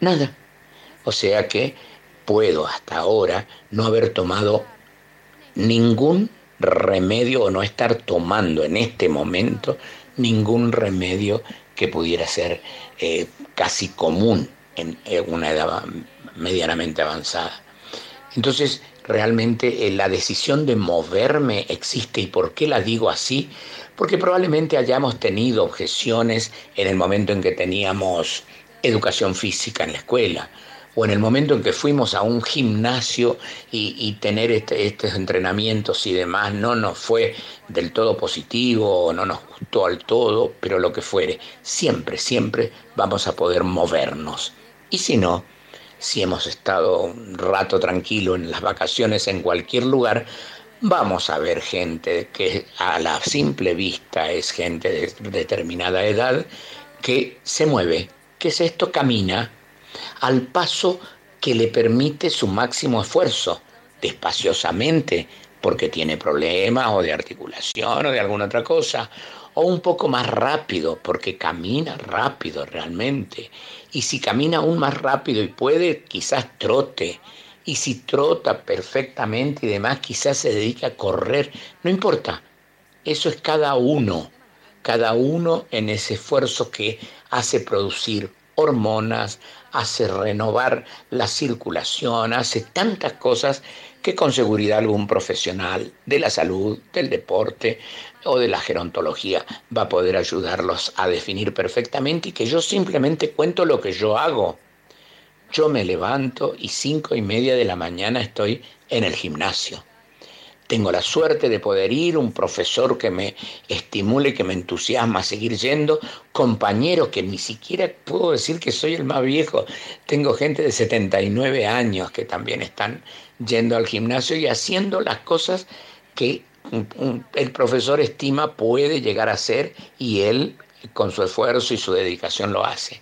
nada. O sea que puedo hasta ahora no haber tomado ningún remedio o no estar tomando en este momento ningún remedio que pudiera ser eh, casi común en, una edad medianamente avanzada. Entonces, realmente eh, la decisión de moverme existe. ¿Y por qué la digo así? Porque probablemente hayamos tenido objeciones en el momento en que teníamos educación física en la escuela o en el momento en que fuimos a un gimnasio y, tener este, estos entrenamientos y demás no nos fue del todo positivo o no nos gustó al todo, pero lo que fuere, siempre, siempre vamos a poder movernos. Y si no, si hemos estado un rato tranquilo en las vacaciones en cualquier lugar, vamos a ver gente que a la simple vista es gente de determinada edad que se mueve. ¿Qué es esto? Camina, al paso que le permite su máximo esfuerzo, despaciosamente, porque tiene problemas o de articulación o de alguna otra cosa, o un poco más rápido, porque camina rápido realmente. Y si camina aún más rápido y puede, quizás trote. Y si trota perfectamente y demás, quizás se dedica a correr. No importa. Eso es cada uno. Cada uno en ese esfuerzo que hace producir hormonas, hace renovar la circulación, hace tantas cosas que con seguridad algún profesional de la salud, del deporte o de la gerontología va a poder ayudarlos a definir perfectamente y que yo simplemente cuento lo que yo hago. Yo me levanto y cinco y media de la mañana estoy en el gimnasio tengo la suerte de poder ir, un profesor que me estimule, que me entusiasma a seguir yendo, compañeros que ni siquiera puedo decir que soy el más viejo, tengo gente de 79 años que también están yendo al gimnasio y haciendo las cosas que el profesor estima puede llegar a hacer y él con su esfuerzo y su dedicación lo hace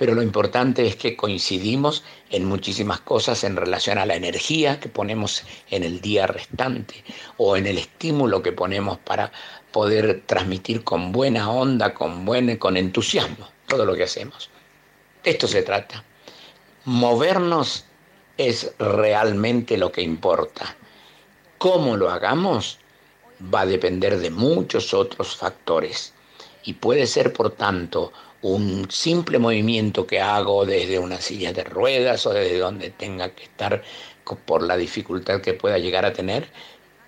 pero lo importante es que coincidimos en muchísimas cosas en relación a la energía que ponemos en el día restante o en el estímulo que ponemos para poder transmitir con buena onda, con buen con entusiasmo todo lo que hacemos. De esto se trata. Movernos es realmente lo que importa. Cómo lo hagamos va a depender de muchos otros factores y puede ser, por tanto, un simple movimiento que hago desde una silla de ruedas o desde donde tenga que estar por la dificultad que pueda llegar a tener,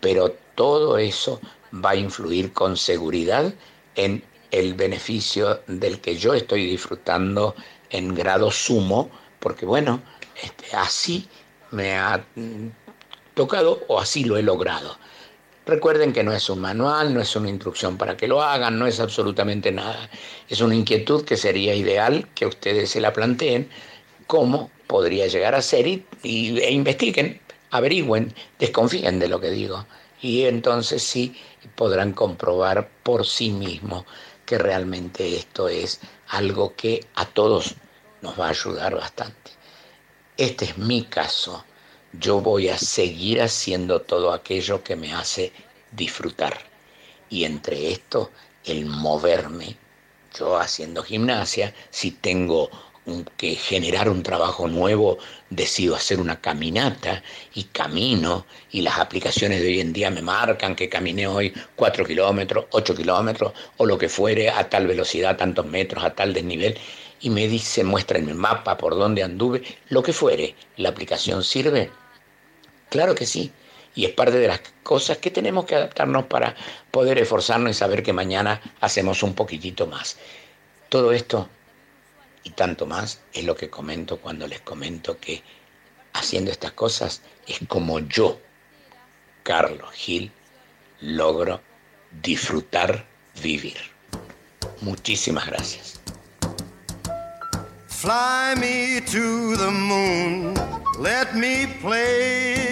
pero todo eso va a influir con seguridad en el beneficio del que yo estoy disfrutando en grado sumo, porque bueno, este, así me ha mm, tocado o así lo he logrado. Recuerden que no es un manual, no es una instrucción para que lo hagan, no es absolutamente nada. Es una inquietud que sería ideal que ustedes se la planteen cómo podría llegar a ser y, e investiguen, averigüen, desconfíen de lo que digo. Y entonces sí podrán comprobar por sí mismos que realmente esto es algo que a todos nos va a ayudar bastante. Este es mi caso. Yo voy a seguir haciendo todo aquello que me hace disfrutar. Y entre esto, el moverme. Yo haciendo gimnasia, si tengo que generar un trabajo nuevo, decido hacer una caminata y camino y las aplicaciones de hoy en día me marcan que caminé hoy 4 kilómetros, 8 kilómetros o lo que fuere a tal velocidad, tantos metros, a tal desnivel y me dice, muestra en el mapa por dónde anduve, lo que fuere, ¿la aplicación sirve? Claro que sí. Y es parte de las cosas que tenemos que adaptarnos para poder esforzarnos y saber que mañana hacemos un poquitito más. Todo esto y tanto más es lo que comento cuando les comento que haciendo estas cosas es como yo, Carlos Gil, logro disfrutar vivir. Muchísimas gracias. Fly me to the moon, let me play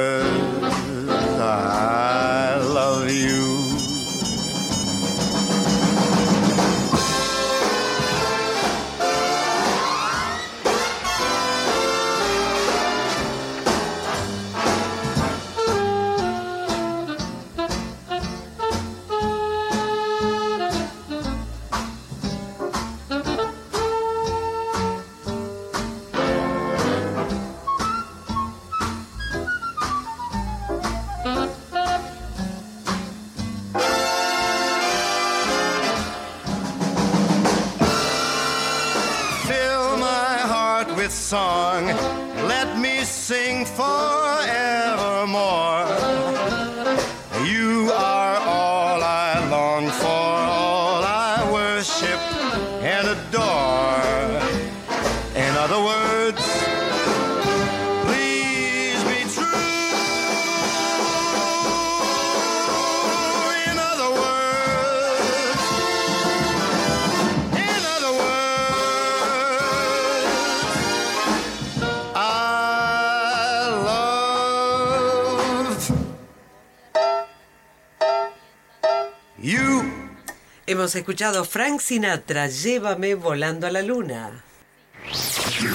Hemos escuchado Frank Sinatra, Llévame volando a la luna.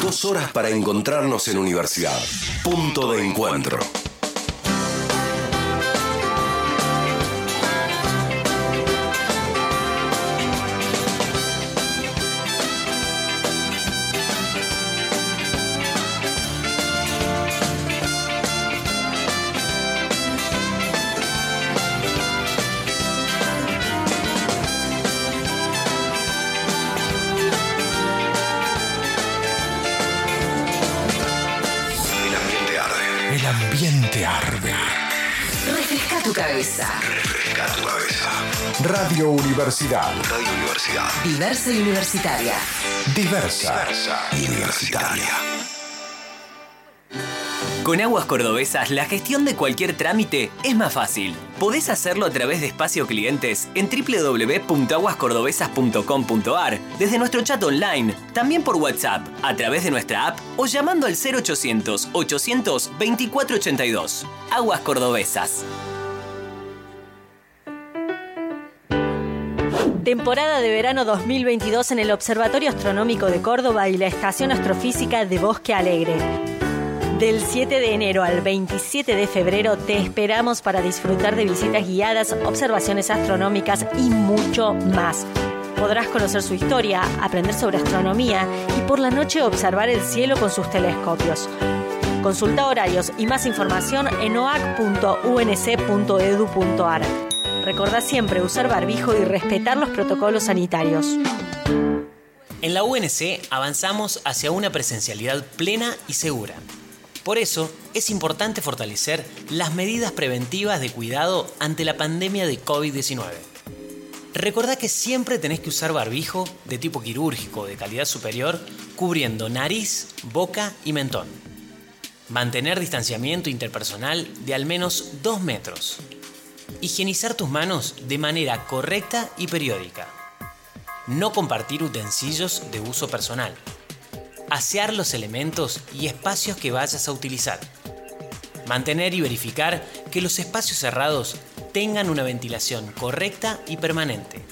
Dos horas para encontrarnos en universidad. Punto de encuentro. Radio Universidad. Radio Universidad. Diversa y universitaria. Diversa. Diversa y universitaria. Con Aguas Cordobesas, la gestión de cualquier trámite es más fácil. Podés hacerlo a través de espacio clientes en www.aguascordobesas.com.ar, desde nuestro chat online, también por WhatsApp, a través de nuestra app o llamando al 0800 800 2482. Aguas Cordobesas. Temporada de verano 2022 en el Observatorio Astronómico de Córdoba y la Estación Astrofísica de Bosque Alegre. Del 7 de enero al 27 de febrero te esperamos para disfrutar de visitas guiadas, observaciones astronómicas y mucho más. Podrás conocer su historia, aprender sobre astronomía y por la noche observar el cielo con sus telescopios. Consulta horarios y más información en oac.unc.edu.ar. Recordá siempre usar barbijo y respetar los protocolos sanitarios. En la UNC avanzamos hacia una presencialidad plena y segura. Por eso es importante fortalecer las medidas preventivas de cuidado ante la pandemia de COVID-19. Recordá que siempre tenés que usar barbijo de tipo quirúrgico de calidad superior cubriendo nariz, boca y mentón. Mantener distanciamiento interpersonal de al menos 2 metros. Higienizar tus manos de manera correcta y periódica. No compartir utensilios de uso personal asear los elementos y espacios que vayas a utilizar. Mantener y verificar que los espacios cerrados tengan una ventilación correcta y permanente.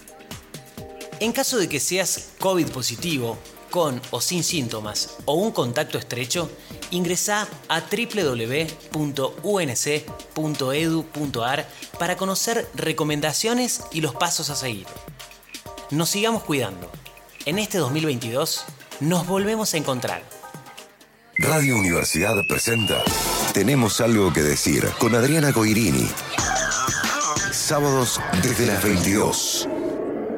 En caso de que seas COVID positivo, con o sin síntomas o un contacto estrecho, ingresa a www.unc.edu.ar para conocer recomendaciones y los pasos a seguir. Nos sigamos cuidando. En este 2022 nos volvemos a encontrar. Radio Universidad presenta Tenemos algo que decir con Adriana Coirini. Sábados desde las 22.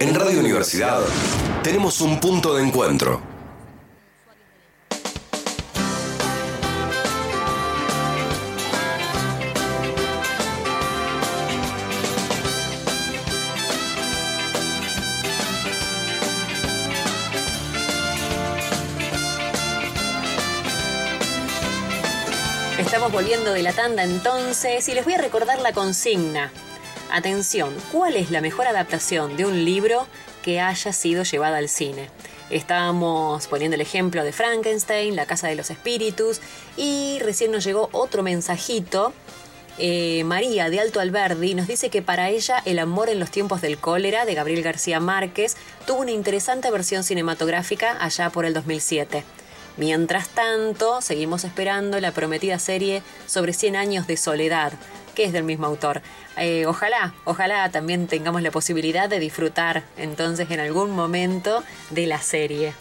En Radio Universidad tenemos un punto de encuentro. Volviendo de la tanda entonces y les voy a recordar la consigna. Atención, ¿cuál es la mejor adaptación de un libro que haya sido llevada al cine? Estábamos poniendo el ejemplo de Frankenstein, La Casa de los Espíritus y recién nos llegó otro mensajito. Eh, María de Alto Alberdi nos dice que para ella El amor en los tiempos del cólera de Gabriel García Márquez tuvo una interesante versión cinematográfica allá por el 2007. Mientras tanto, seguimos esperando la prometida serie sobre 100 años de soledad, que es del mismo autor. Eh, ojalá, ojalá también tengamos la posibilidad de disfrutar entonces en algún momento de la serie.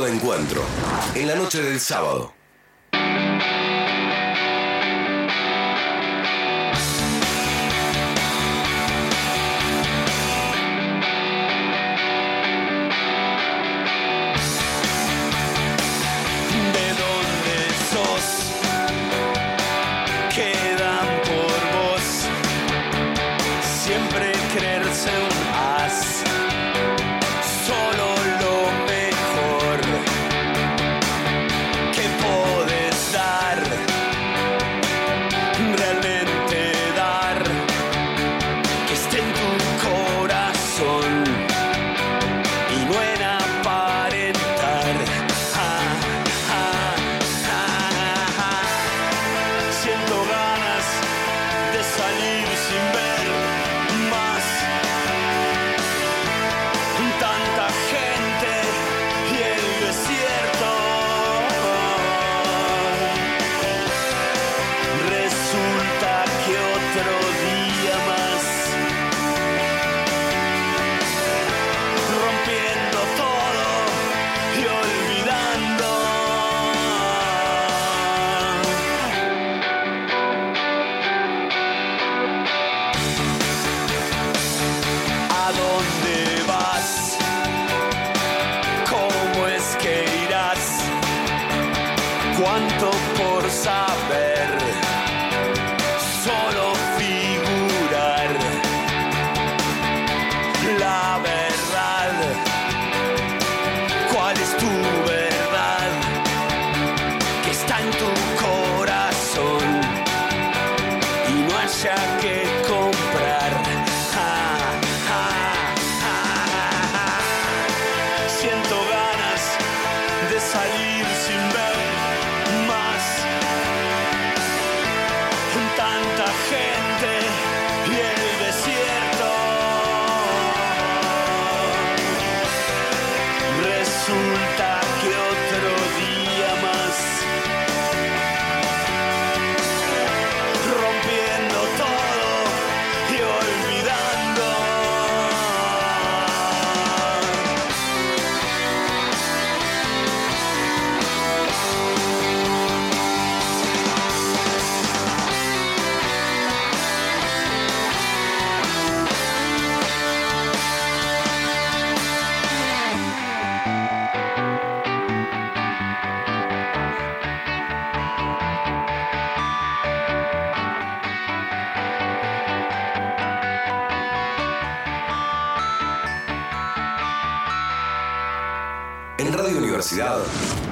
De encuentro. En la noche del sábado.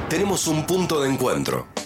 Tenemos un punto de encuentro.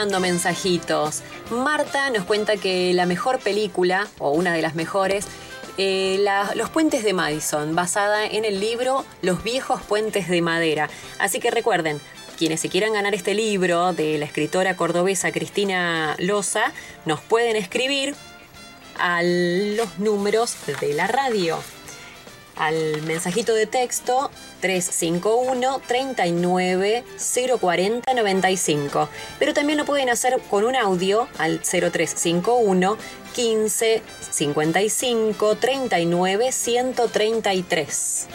Llegando mensajitos. Marta nos cuenta que la mejor película, o una de las mejores, eh, Los Puentes de Madison, basada en el libro Los viejos puentes de madera. Así que recuerden, quienes se quieran ganar este libro de la escritora cordobesa Cristina Loza, nos pueden escribir a los números de la radio. Al mensajito de texto 351 39 040 95. Pero también lo pueden hacer con un audio al 0351 15 55 39 133.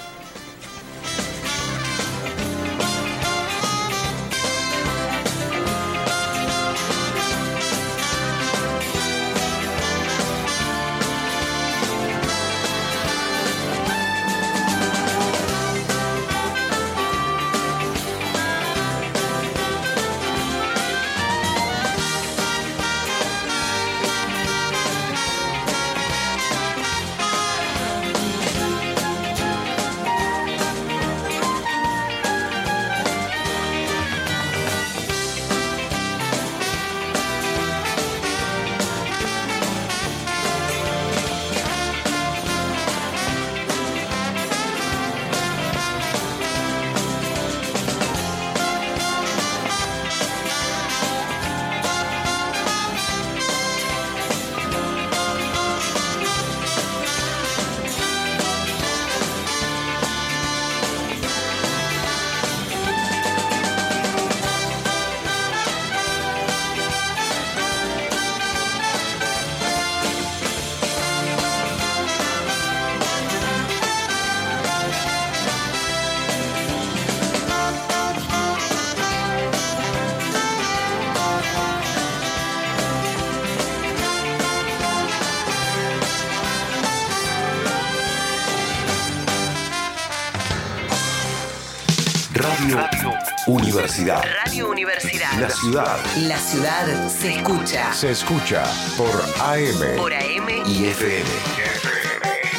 Universidad. Radio Universidad. La ciudad La ciudad se escucha. Se escucha por AM Por AM y FM.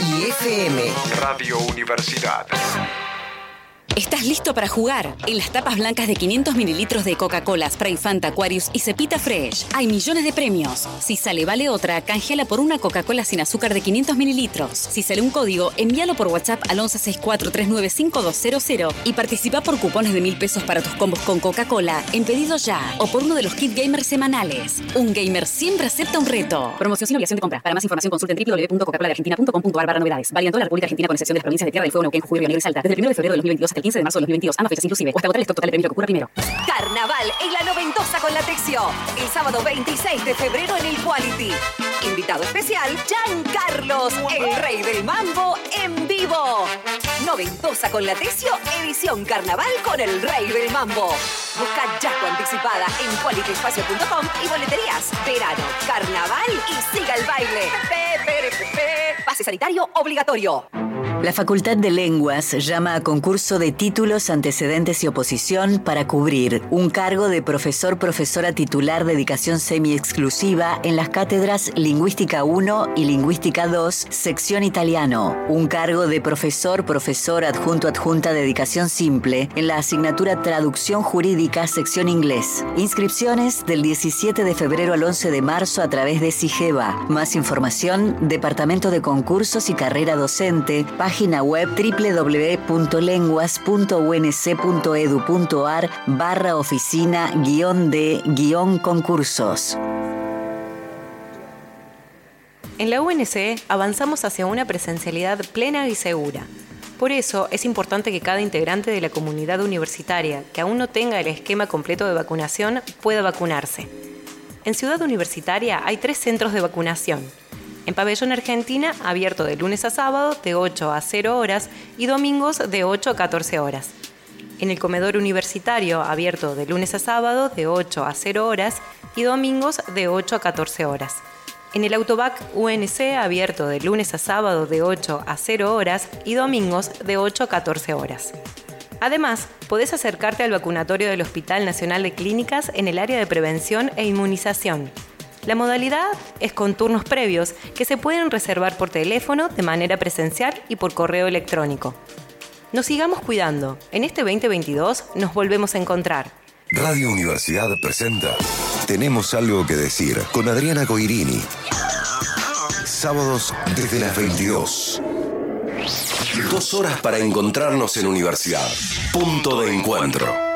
y FM. Radio Universidad. Estás listo para jugar. En las tapas blancas de 500 mililitros de Coca-Cola, Spray Fanta, Aquarius y Cepita Fresh hay millones de premios. Si sale vale otra, canjeala por una Coca-Cola sin azúcar de 500 mililitros. Si sale un código, envíalo por WhatsApp al 1164395200 y participa por cupones de mil pesos para tus combos con Coca-Cola en pedido ya o por uno de los kit gamers semanales. Un gamer siempre acepta un reto. Promoción sin obligación de compra. Para más información consulten www.coca-coladeargentina.com.ar barra novedades. Válido en toda la República Argentina con excepción de las provincias de Tierra del Fuego, Neuquén, Jujuy, Río Negro y Salta. Desde el 1 de febrero de 2022 hasta el 15 de marzo de 2022. Ambas fechas inclusive. O hasta agotar el stock total premio que ocurra primero. Carnaval en la noventosa con la Texio. El sábado 26 de febrero en el Quality. Invitado especial, Carlos, el rey del mambo en vivo. Noventosa con la Texio, edición carnaval con el rey del mambo. Busca ya tu anticipada en qualityespacio.com y boleterías. Verano, carnaval y siga el baile. Pase sanitario obligatorio. La Facultad de Lenguas llama a concurso de títulos, antecedentes y oposición para cubrir un cargo de profesor-profesora titular de dedicación semi-exclusiva en las cátedras Lingüística 1 y Lingüística 2, sección italiano. Un cargo de profesor-profesor adjunto-adjunta de dedicación simple en la asignatura Traducción Jurídica, sección inglés. Inscripciones del 17 de febrero al 11 de marzo a través de SIGEVA. Más información, Departamento de Concursos y Carrera Docente, web www.lenguas.unc.edu.ar barra oficina guion de guion concursos. En la UNC avanzamos hacia una presencialidad plena y segura. Por eso es importante que cada integrante de la comunidad universitaria que aún no tenga el esquema completo de vacunación pueda vacunarse. En Ciudad Universitaria hay tres centros de vacunación en Pabellón Argentina, abierto de lunes a sábado de 8 a 0 horas y domingos de 8 a 14 horas. En el comedor universitario, abierto de lunes a sábado de 8 a 0 horas y domingos de 8 a 14 horas. En el Autobac UNC, abierto de lunes a sábado de 8 a 0 horas y domingos de 8 a 14 horas. Además, podés acercarte al vacunatorio del Hospital Nacional de Clínicas en el área de prevención e inmunización. La modalidad es con turnos previos que se pueden reservar por teléfono, de manera presencial y por correo electrónico. Nos sigamos cuidando. En este 2022 nos volvemos a encontrar. Radio Universidad presenta Tenemos algo que decir con Adriana Coirini. Sábados desde las 22. Dos horas para encontrarnos en universidad. Punto de encuentro.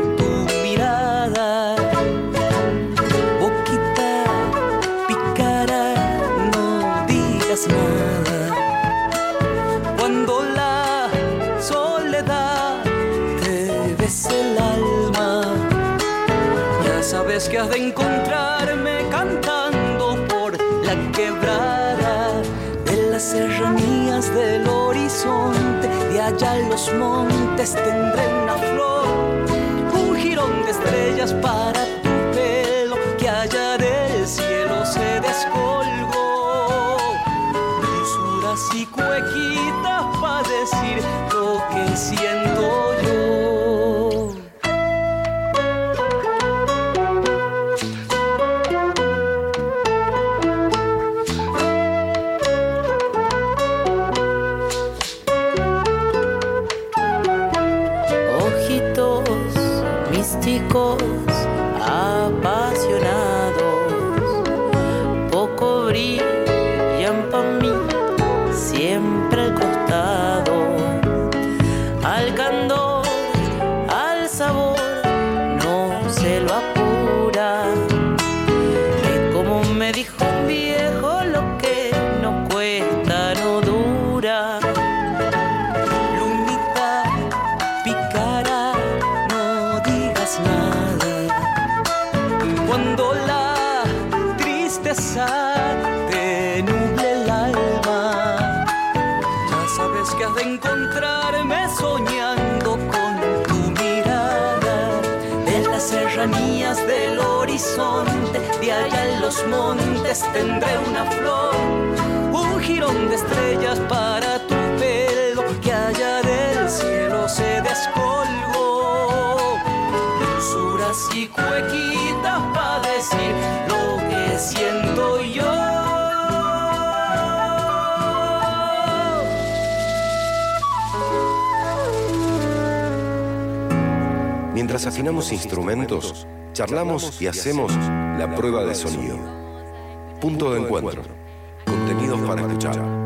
de encontrarme cantando por la quebrada de las serranías del horizonte. Allá en los montes tendré una flor, un jirón de estrellas para tu tendré una flor, un jirón de estrellas para tu pelo que allá del cielo se descolgó. Dulzuras y cuequitas para decir lo que siento yo. Mientras afinamos instrumentos, charlamos y hacemos la prueba de sonido. Punto de encuentro. Contenidos para escuchar.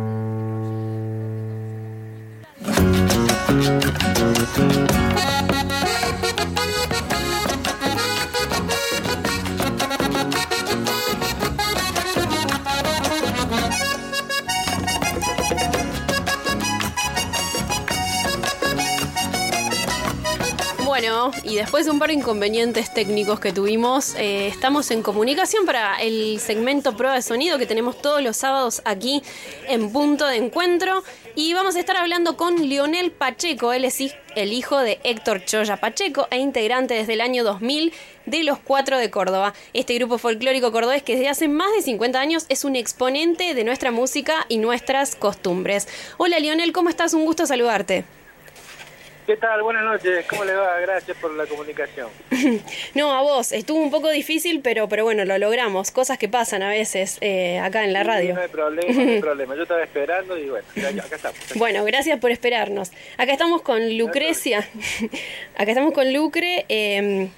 Después de un par de inconvenientes técnicos que tuvimos, eh, estamos en comunicación para el segmento prueba de sonido que tenemos todos los sábados aquí en punto de encuentro. Y vamos a estar hablando con Lionel Pacheco, él es el hijo de Héctor Choya Pacheco e integrante desde el año 2000 de Los Cuatro de Córdoba. Este grupo folclórico cordobés que desde hace más de 50 años es un exponente de nuestra música y nuestras costumbres. Hola Lionel, ¿cómo estás? Un gusto saludarte. ¿Qué tal? Buenas noches. ¿Cómo le va? Gracias por la comunicación. <laughs> No, a vos. Estuvo un poco difícil, pero, pero bueno, lo logramos. Cosas que pasan a veces eh, acá en la radio. No hay problema, no hay <laughs> problema. Yo estaba esperando y bueno, acá estamos. Bueno, gracias por esperarnos. Acá estamos con Lucrecia. <laughs> Acá estamos con Lucre. eh,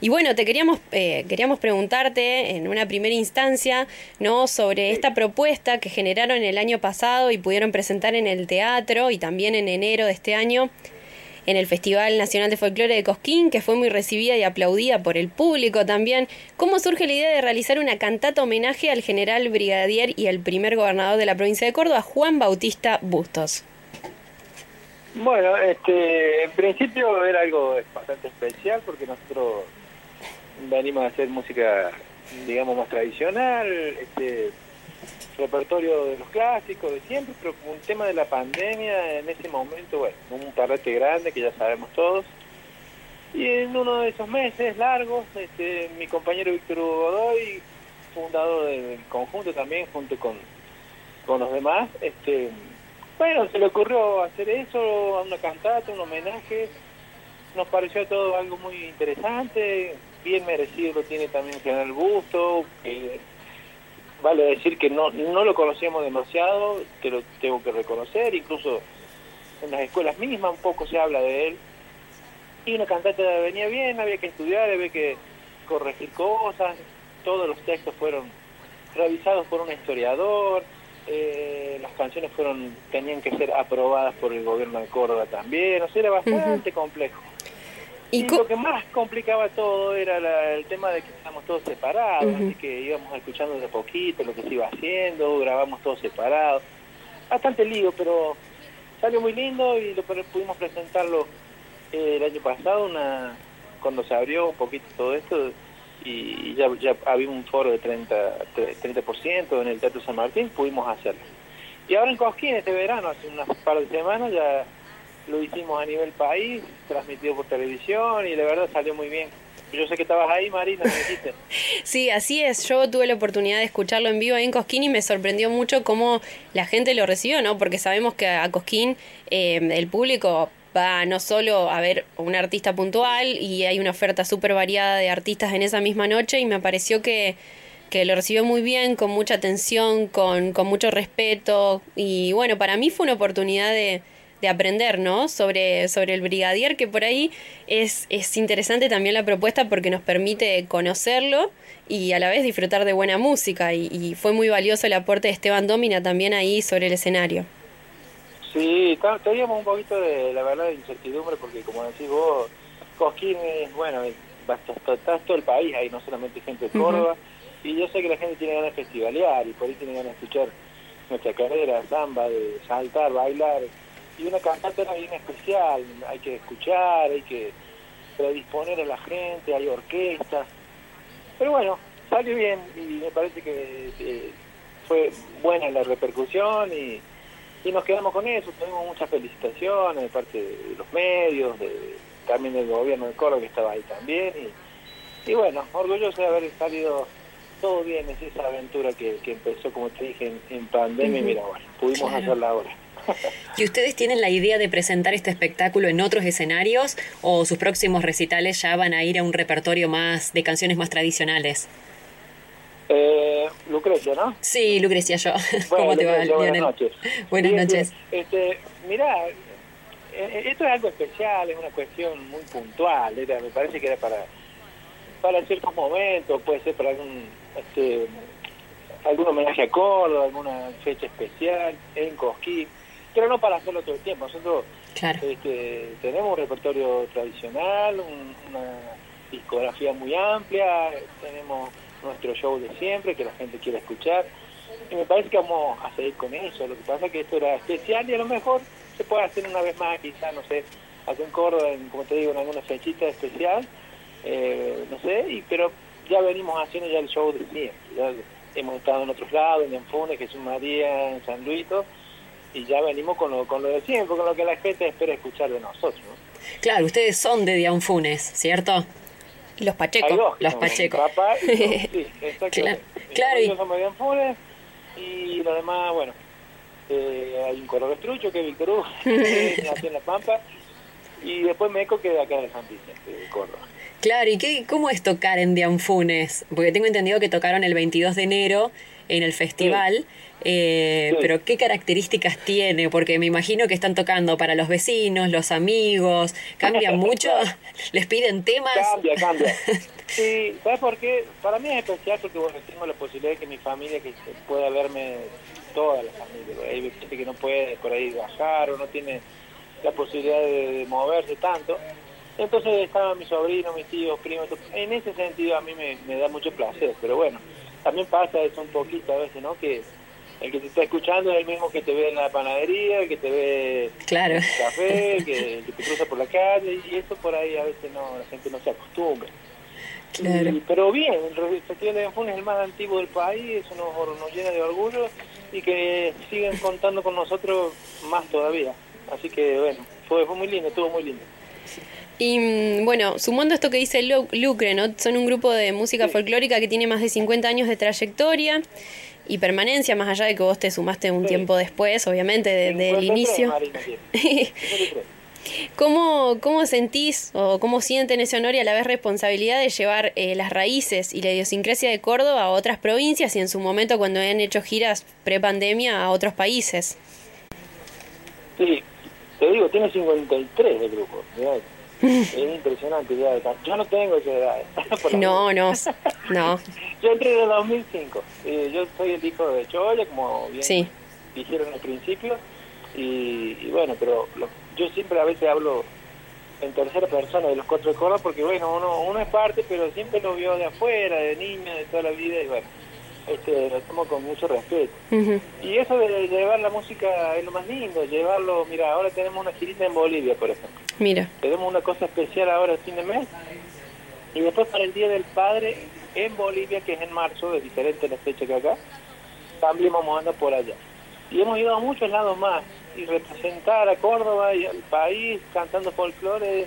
y bueno, te queríamos, eh, queríamos preguntarte en una primera instancia, ¿no? Sobre esta propuesta que generaron el año pasado y pudieron presentar en el teatro y también en enero de este año en el Festival Nacional de Folclore de Cosquín, que fue muy recibida y aplaudida por el público también. ¿Cómo surge la idea de realizar una cantata homenaje al general brigadier y el primer gobernador de la provincia de Córdoba, Juan Bautista Bustos? Bueno, este, en principio era algo bastante especial porque nosotros venimos a hacer música, digamos, más tradicional, este, repertorio de los clásicos de siempre, pero un tema de la pandemia en ese momento, bueno, un parrete grande que ya sabemos todos. Y en uno de esos meses largos, este, mi compañero Víctor Hugo Godoy, fundador del conjunto también, junto con, con los demás, este, bueno, se le ocurrió hacer eso, una cantata, un homenaje. Nos pareció todo algo muy interesante, bien merecido lo tiene también General Busto. que vale decir que no, no lo conocíamos demasiado, te lo tengo que reconocer, incluso en las escuelas mismas un poco se habla de él. Y una cantata venía bien, había que estudiar, había que corregir cosas, todos los textos fueron revisados por un historiador, eh, las canciones fueron tenían que ser aprobadas por el gobierno de Córdoba también, o sea, era bastante complejo. Y, lo que más complicaba todo era la- el tema de que estábamos todos separados, así que íbamos escuchando de poquito lo que se iba haciendo, grabamos todos separados. Bastante lío, pero salió muy lindo y lo pudimos presentarlo eh, el año pasado, una cuando se abrió un poquito todo esto y ya, ya había un foro de 30, tre- 30% en el Teatro San Martín, pudimos hacerlo. Y ahora en Cosquín, este verano, hace unas par de semanas, ya lo hicimos a nivel país, transmitido por televisión y la verdad salió muy bien. Yo sé que estabas ahí, Marina, me dijiste. <laughs> Sí, así es. Yo tuve la oportunidad de escucharlo en vivo en Cosquín y me sorprendió mucho cómo la gente lo recibió, ¿no? Porque sabemos que a Cosquín eh, el público va no solo a ver un artista puntual y hay una oferta súper variada de artistas en esa misma noche y me pareció que, que lo recibió muy bien, con mucha atención, con, con mucho respeto y bueno, para mí fue una oportunidad de, de aprender, ¿no? Sobre, sobre el brigadier, que por ahí es, es interesante también la propuesta porque nos permite conocerlo y a la vez disfrutar de buena música y, y fue muy valioso el aporte de Esteban Domina también ahí sobre el escenario. Sí, teníamos un poquito de, la verdad, de incertidumbre porque, como decís vos, Cosquín es, bueno, está, todo el país ahí, no solamente gente de. Córdoba. Y yo sé que la gente tiene ganas de festivalear y por ahí tiene ganas de escuchar nuestra carrera, samba, de saltar, bailar. Y una cantata era bien especial, hay que escuchar, hay que predisponer a la gente, hay orquesta. Pero bueno, salió bien y me parece que eh, fue buena la repercusión y, y nos quedamos con eso. Tuvimos muchas felicitaciones de parte de los medios, de, también del gobierno de Córdoba que estaba ahí también. Y, y bueno, orgulloso de haber salido todo bien, es esa aventura que, que empezó, como te dije, en, en pandemia mira, bueno, pudimos Claro. hacerla ahora. <laughs> ¿Y ustedes tienen la idea de presentar este espectáculo en otros escenarios o sus próximos recitales ya van a ir a un repertorio más de canciones más tradicionales? Eh, Lucrecia, ¿no? Sí, Lucrecia, yo. <laughs> ¿Cómo te va, buenas noches. Buenas noches. Este, mirá, eh, eh, esto es algo especial, es una cuestión muy puntual. Era, me parece que era para para ciertos momentos, puede ser para algún este, algún homenaje a Córdoba, alguna fecha especial en Cosquín, pero no para hacerlo todo el tiempo. Nosotros este, tenemos un repertorio tradicional, un- una discografía muy amplia, tenemos nuestro show de siempre que la gente quiere escuchar y me parece que vamos a seguir con eso. Lo que pasa es que esto era especial y a lo mejor se puede hacer una vez más, quizá, no sé, acá en Córdoba, en, como te digo, en alguna fechita especial, eh, no sé, y, pero ya venimos haciendo ya el show de siempre. Ya hemos estado en otros lados, en Enfunes, Jesús María, en San Luito, y ya venimos con lo, con lo de siempre, con lo que la gente espera escuchar de nosotros. ¿no? Claro, ustedes son de Dianfunes, ¿cierto? Los Pacheco. Dos, Los. Pacheco. Papá y <laughs> sí, exactamente. Claro, claro, y somos de Anfunes, y lo demás, bueno, eh, hay un coro estrucho que es Víctor Hugo, <laughs> que <laughs> nació en La Pampa, y después Meco que es de acá de San Vicente, de Córdoba. Claro, ¿y qué, cómo es tocar en Dianfunes? Porque tengo entendido que tocaron el 22 de enero en el festival, eh, Sí. pero ¿qué características tiene? Porque me imagino que están tocando para los vecinos, los amigos, ¿cambia <laughs> mucho? <laughs> ¿Les piden temas? Cambia, cambia. <laughs> Sí, ¿sabes por qué? Para mí es especial porque bueno, tengo la posibilidad de que mi familia que pueda verme toda la familia. Hay gente que no puede por ahí bajar o no tiene la posibilidad de, de moverse tanto. Entonces estaban mis sobrinos, mis tíos, primos. En ese sentido a mí me, me da mucho placer, pero bueno, también pasa eso un poquito a veces, ¿no? Que el que te está escuchando es el mismo que te ve en la panadería, el que te ve Claro. en el café, el que, el que te cruza por la calle, y eso por ahí a veces no, la gente no se acostumbra. Claro. Y- pero bien, el Festival de Danfún es el más antiguo del país, eso nos, nos llena de orgullo y que siguen contando con nosotros más todavía. Así que bueno, fue, fue muy lindo, estuvo muy lindo. Y mm, bueno, sumando esto que dice Lu- Lucre, ¿no? Son un grupo de música folclórica que tiene más de 50 años de trayectoria y permanencia, más allá de que vos te sumaste un tiempo después, obviamente, de- del 53, inicio. Marina, tiene. 53. ¿Cómo, ¿Cómo sentís o cómo sienten ese honor y a la vez responsabilidad de llevar eh, las raíces y la idiosincrasia de Córdoba a otras provincias y en su momento cuando han hecho giras pre-pandemia a otros países? Sí, te digo, tiene 53 de grupo. mirá. Es impresionante. Ya, yo no tengo esa edad. <laughs> la No, no, <laughs> no. Yo entré en el 2005. Eh, yo soy el hijo de Choya, como bien Sí. dijeron al principio. Y, y bueno, pero lo- yo siempre a veces hablo en tercera persona de los cuatro de Córdoba porque, bueno, uno, uno es parte, pero siempre lo vio de afuera, de niño, de toda la vida. Y bueno, este, lo tomo con mucho respeto. Y eso de llevar la música es lo más lindo, llevarlo. Mira, ahora tenemos una girita en Bolivia, por ejemplo. Mira. Tenemos una cosa especial ahora el fin de mes. Y después para el Día del Padre en Bolivia, que es en marzo, es diferente la fecha que acá, también vamos a andar por allá. Y hemos ido a muchos lados más. Y representar a Córdoba y al país cantando folclore,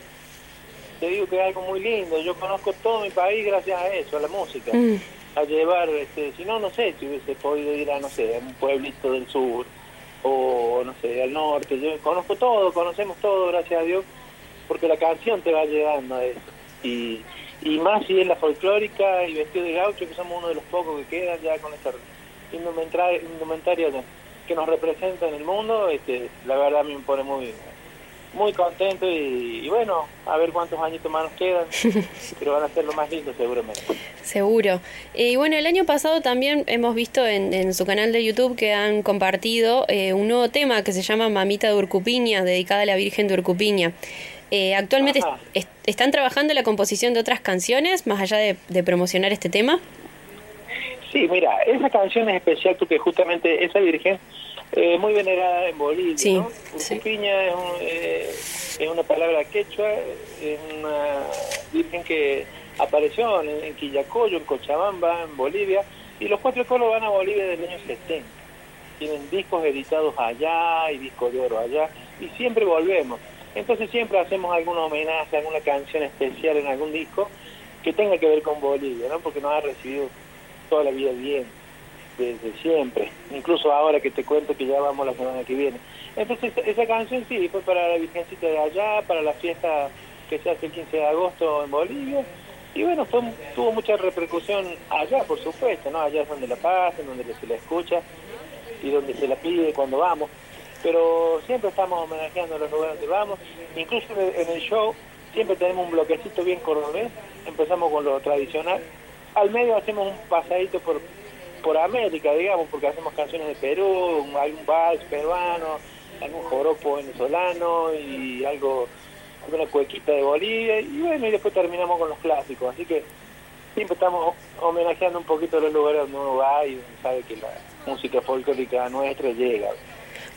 te digo que es algo muy lindo. Yo conozco todo mi país gracias a eso, a la música. Mm. A llevar, este, si no, no sé, si hubiese podido ir a, no sé, a un pueblito del sur o, no sé, al norte. Yo conozco todo, conocemos todo, gracias a Dios, porque la canción te va llevando a eso. Y, y más si es la folclórica y vestido de gaucho, que somos uno de los pocos que quedan ya con esta indumentaria, que nos representa en el mundo, este, la verdad me pone muy muy contento y, y bueno, a ver cuántos añitos más nos quedan, <laughs> pero van a ser lo más lindo seguramente. Seguro. Eh, Y bueno, el año pasado también hemos visto en, en su canal de YouTube que han compartido eh, un nuevo tema que se llama Mamita de Urcupiña, dedicada a la Virgen de Urcupiña. Eh, actualmente est- est- están trabajando en la composición de otras canciones, más allá de, de promocionar este tema. Sí, mira, esa canción es especial porque justamente esa virgen eh, muy venerada en Bolivia, Sí, ¿no? Urcupiña es, un- eh, es una palabra quechua, es una virgen que apareció en, en Quillacoyo, en Cochabamba, en Bolivia, y los cuatro coros van a Bolivia del año 70. Tienen discos editados allá y discos de oro allá, y siempre volvemos. Entonces siempre hacemos algún homenaje, alguna canción especial en algún disco que tenga que ver con Bolivia, ¿no? Porque nos ha recibido toda la vida bien, desde siempre. Incluso ahora que te cuento que ya vamos la semana que viene. Entonces esa canción sí, fue para la Virgencita de allá, para la fiesta que se hace el 15 de agosto en Bolivia. Y bueno, tuvo mucha repercusión allá, por supuesto, ¿no? Allá es donde la pasan, donde se la escucha y donde se la pide cuando vamos. Pero siempre estamos homenajeando los lugares donde vamos. Incluso en el show siempre tenemos un bloquecito bien cordobés. Empezamos con lo tradicional. Al medio hacemos un pasadito por, por América, digamos, porque hacemos canciones de Perú, algún vals peruano, algún joropo venezolano y algo una cuequita de Bolivia y bueno, y después terminamos con los clásicos. Así que siempre estamos homenajeando un poquito los lugares donde uno va y sabe que la música folclórica nuestra llega.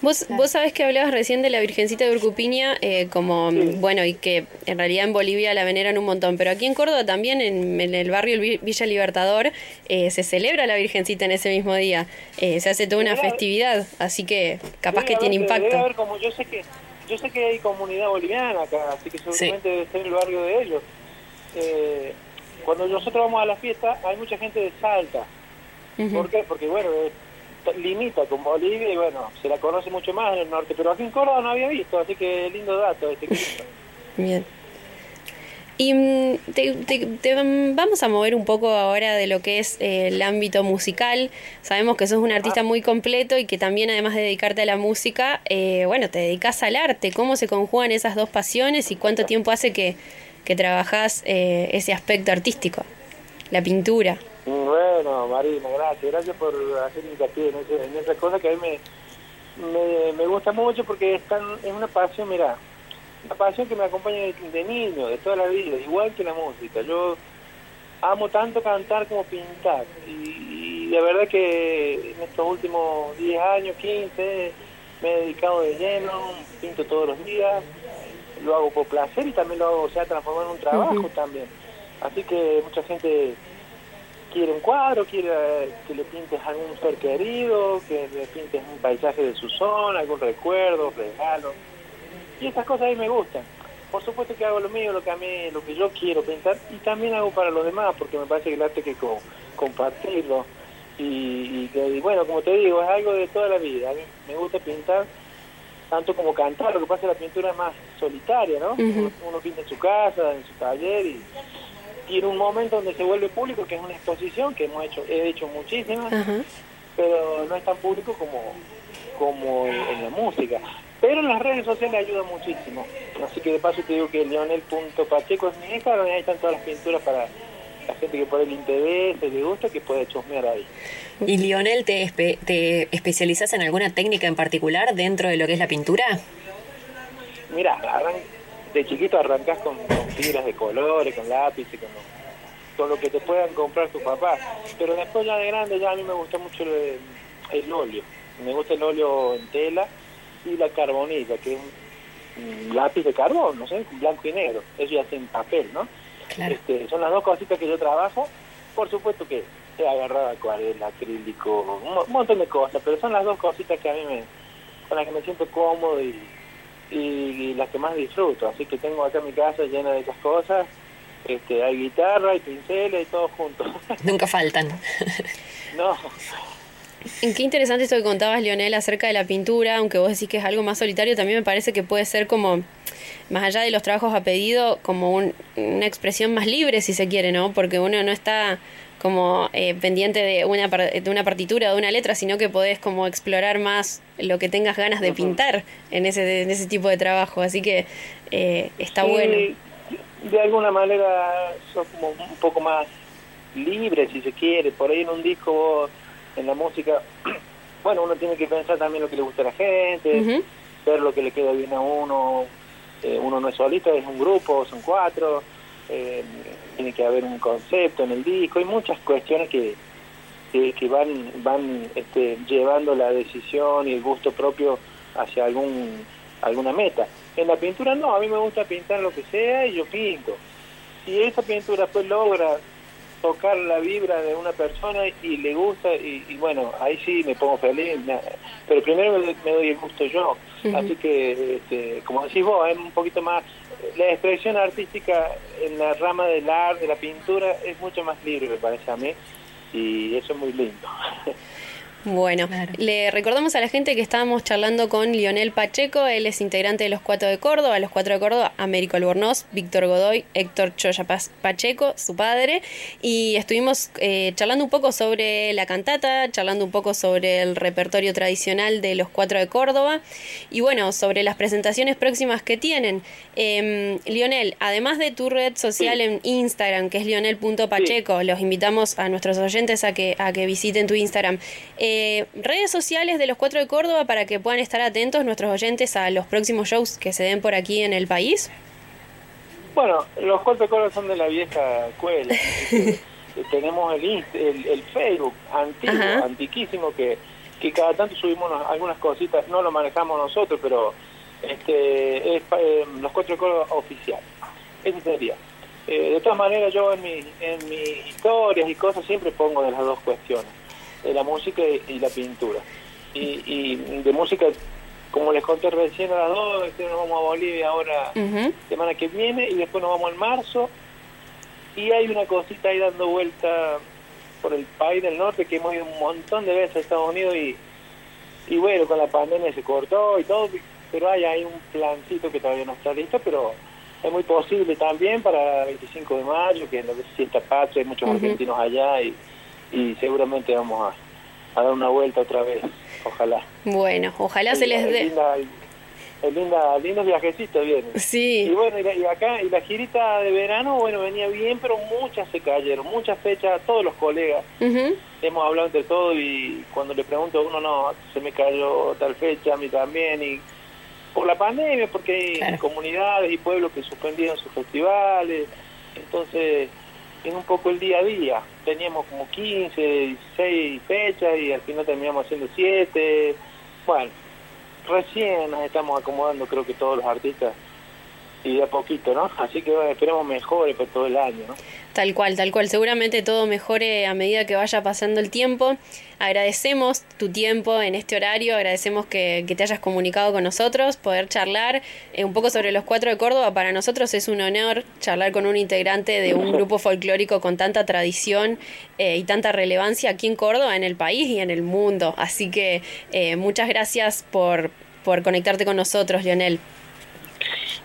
Vos, vos sabés que hablabas recién de la Virgencita de Urcupiña, eh, como, bueno, y que en realidad en Bolivia la veneran un montón, pero aquí en Córdoba también, en, en el barrio Villa Libertador, eh, se celebra la Virgencita en ese mismo día. Eh, se hace toda una festividad, así que capaz que tiene impacto. Haber como yo sé que yo sé que hay comunidad boliviana acá, así que seguramente debe ser el barrio de ellos. Eh, cuando nosotros vamos a la fiesta, hay mucha gente de Salta. ¿Por qué? Porque, bueno, limita con Bolivia y, bueno, se la conoce mucho más en el norte. Pero aquí en Córdoba no había visto, así que lindo dato este <laughs> Bien. Y mm, te, te- te vamos a mover un poco ahora de lo que es eh, el ámbito musical. Sabemos que sos un artista muy completo y que también además de dedicarte a la música, eh, bueno, te dedicas al arte. ¿Cómo se conjugan esas dos pasiones y cuánto tiempo hace que, que trabajás eh, ese aspecto artístico? La pintura. Bueno, Marina, gracias. Gracias por hacer hincapié en, ese- en esa cosa que a mí me, me, me gusta mucho porque es, tan, es una pasión, mira, una pasión que me acompaña de, de niño, de toda la vida, igual que la música. Yo amo tanto cantar como pintar. Y, y la verdad que en estos últimos 10 años, 15, me he dedicado de lleno, pinto todos los días, lo hago por placer y también lo hago, se ha transformado en un trabajo también. Así que mucha gente quiere un cuadro, quiere eh, que le pintes algún ser querido, que le pintes un paisaje de su zona, algún recuerdo, regalo. Y esas cosas a mí me gustan. Por supuesto que hago lo mío, lo que a mí, lo que yo quiero pintar, y también hago para los demás, porque me parece que el arte hay que co- compartirlo. Y, y que- y bueno, como te digo, es algo de toda la vida. A mí me gusta pintar tanto como cantar, lo que pasa es que la pintura es más solitaria, ¿no? Uno, uno pinta en su casa, en su taller y, y en un momento donde se vuelve público, que es una exposición que hemos hecho, he hecho muchísimas, pero no es tan público como, como en, en la música. Pero en las redes sociales ayuda muchísimo. Así que de paso te digo que leonel.pacheco es mi Instagram ahí están todas las pinturas para la gente que por el interés, le gusta, que puede chusmear ahí. ¿Y Lionel, te, espe- te especializas en alguna técnica en particular dentro de lo que es la pintura? Mira, arran- de chiquito arrancás con, con fibras de colores, con lápices, con, con lo que te puedan comprar tus papás. Pero después ya de grande ya a mí me gusta mucho el, el óleo. Me gusta el óleo en tela y la carbonilla, que es un, lápiz de carbón, no sé, blanco y negro. Eso ya es en papel, ¿no? Este, son las dos cositas que yo trabajo. Por supuesto que he agarrado acuarela, acrílico, un montón de cosas, pero son las dos cositas que a mí me, con las que me siento cómodo y, y, las que más disfruto. Así que tengo acá mi casa llena de esas cosas. Este, hay guitarra, hay pinceles y todo junto. <laughs> Nunca faltan. no, Qué interesante esto que contabas, Lionel, acerca de la pintura, aunque vos decís que es algo más solitario, también me parece que puede ser como, más allá de los trabajos a pedido, como un- una expresión más libre, si se quiere, ¿no? Porque uno no está como eh, pendiente de una, de una partitura, de una letra, sino que podés como explorar más lo que tengas ganas de pintar en ese, en ese tipo de trabajo. Así que eh, está Sí, bueno. De alguna manera sos como un poco más libre, si se quiere. Por ahí en un disco, vos, en la música, <clears throat> bueno, uno tiene que pensar también lo que le gusta a la gente, ver lo que le queda bien a uno. Eh, uno no es solito, es un grupo, son cuatro. eh, tiene que haber un concepto en el disco. Hay muchas cuestiones que, que, que van van este, llevando la decisión y el gusto propio hacia algún alguna meta. En la pintura no, a mí me gusta pintar lo que sea y yo pinto. si esa pintura pues logra tocar la vibra de una persona y le gusta y, y bueno ahí sí me pongo feliz pero primero me, me doy el gusto yo así que este, como decís vos es un poquito más la expresión artística en la rama del arte de la pintura es mucho más libre me parece a mí y eso es muy lindo <laughs> Bueno, le recordamos a la gente que estábamos charlando con Lionel Pacheco, él es integrante de los Cuatro de Córdoba, los Cuatro de Córdoba, Américo Albornoz, Víctor Godoy, Héctor Choya Pacheco, su padre, y estuvimos eh, charlando un poco sobre la cantata, charlando un poco sobre el repertorio tradicional de los Cuatro de Córdoba, y bueno, sobre las presentaciones próximas que tienen. Em, Lionel, además de tu red social en Instagram, que es lionel.pacheco, los invitamos a nuestros oyentes a que, a que visiten tu Instagram. Eh, redes sociales de los Cuatro de Córdoba para que puedan estar atentos nuestros oyentes a los próximos shows que se den por aquí en el país. Bueno, los cuatro coros son de la vieja escuela. <laughs> Este, tenemos el, el, el Facebook antiguo, Ajá. antiquísimo, que, que cada tanto subimos unas- algunas cositas, no lo manejamos nosotros, pero este es eh, los cuatro coros oficiales. Eso sería. Eh, de todas maneras, yo en, mi, en mis historias y cosas siempre pongo de las dos cuestiones, de la música y, y la pintura. Y, y de música, como les conté recién a las dos, este, nos vamos a Bolivia ahora semana que viene y después nos vamos en marzo. Y hay una cosita ahí dando vuelta por el país del norte que hemos ido un montón de veces a Estados Unidos y, y bueno, con la pandemia se cortó y todo, pero hay ahí un plancito que todavía no está listo, pero es muy posible también para el 25 de mayo, que que se sienta patria, hay muchos argentinos allá y, y seguramente vamos a, a dar una vuelta otra vez, ojalá. Bueno, ojalá se les Es dé. es linda, lindos viajecitos vienen. Sí. Y bueno, y, acá, y la girita de verano, bueno, venía bien, pero muchas se cayeron, muchas fechas, todos los colegas. Ujú. Hemos hablado entre todos y cuando le pregunto a uno, no, se me cayó tal fecha, a mí también, y por la pandemia, porque hay comunidades y pueblos que suspendieron sus festivales, entonces es un poco el día a día. Teníamos como 15, 16 fechas y al final terminamos haciendo 7. Bueno, recién nos estamos acomodando creo que todos los artistas y de a poquito, ¿no? Así que esperemos mejores por todo el año, ¿no? Tal cual, tal cual. Seguramente todo mejore a medida que vaya pasando el tiempo. Agradecemos tu tiempo en este horario, agradecemos que, que te hayas comunicado con nosotros, poder charlar eh, un poco sobre los cuatro de Córdoba. Para nosotros es un honor charlar con un integrante de un grupo folclórico con tanta tradición eh, y tanta relevancia aquí en Córdoba, en el país y en el mundo. Así que eh, muchas gracias por, por conectarte con nosotros, Lionel.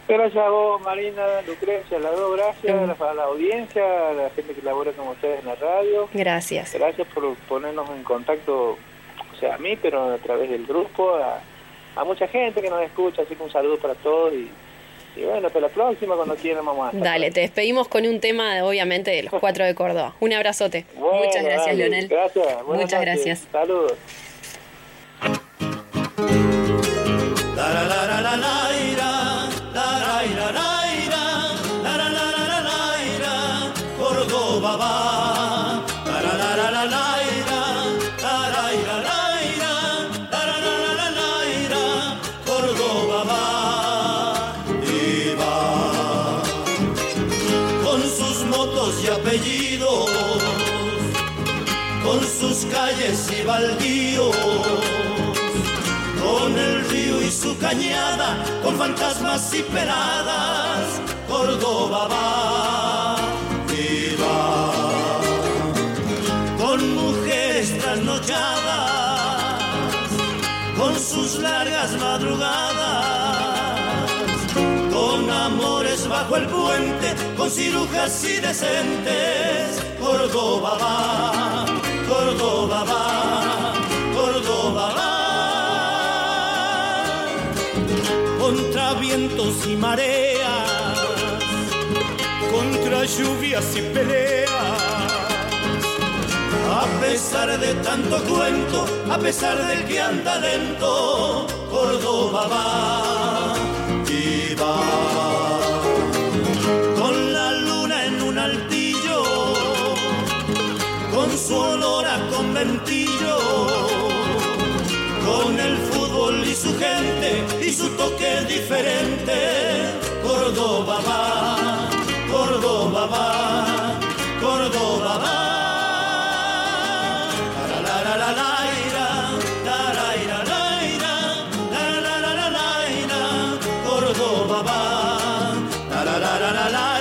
Gracias a vos, Marina, Lucrecia, las dos, gracias a la, a la audiencia, a la gente que labora con ustedes en la radio. Gracias. Gracias por ponernos en contacto, o sea, a mí, pero a través del grupo, a, a mucha gente que nos escucha, así que un saludo para todos y, y bueno, hasta la próxima, cuando quieran, vamos a estar. Dale, te despedimos con un tema, obviamente, de los cuatro de Córdoba. Un abrazote. Bueno, Muchas gracias, dale, Leonel. Gracias. buenas Muchas noches. gracias. Saludos. La la la la ira, la ira, la la la la ira, Córdoba va. Córdoba va. Y va con sus motos y apellidos, con sus calles y baldíos con el río y su cañada, con fantasmas y peladas, Córdoba va y va. Con mujeres trasnochadas, con sus largas madrugadas, con amores bajo el puente, con cirujas y decentes, Córdoba va, Córdoba va, Córdoba va contra vientos y mareas, contra lluvias y peleas. A pesar de tanto cuento, a pesar de que anda lento, Córdoba va y va. Con la luna en un altillo, con su olor a conventillo con el fútbol y su gente y su toque diferente. Córdoba va, Córdoba va, Córdoba va. La la la la la Córdoba va. La la la la la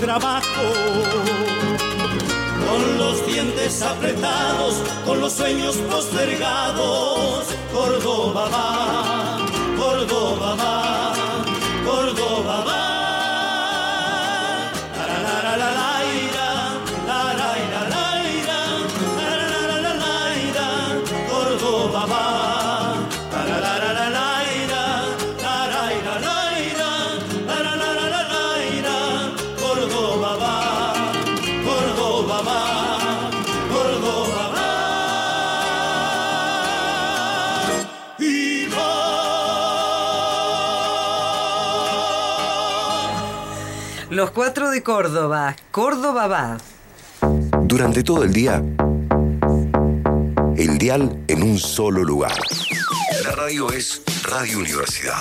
trabajo, con los dientes apretados, con los sueños postergados. Córdoba va, Córdoba va, 4 de Córdoba. Córdoba va. Durante todo el día, el dial en un solo lugar. La radio es Radio Universidad.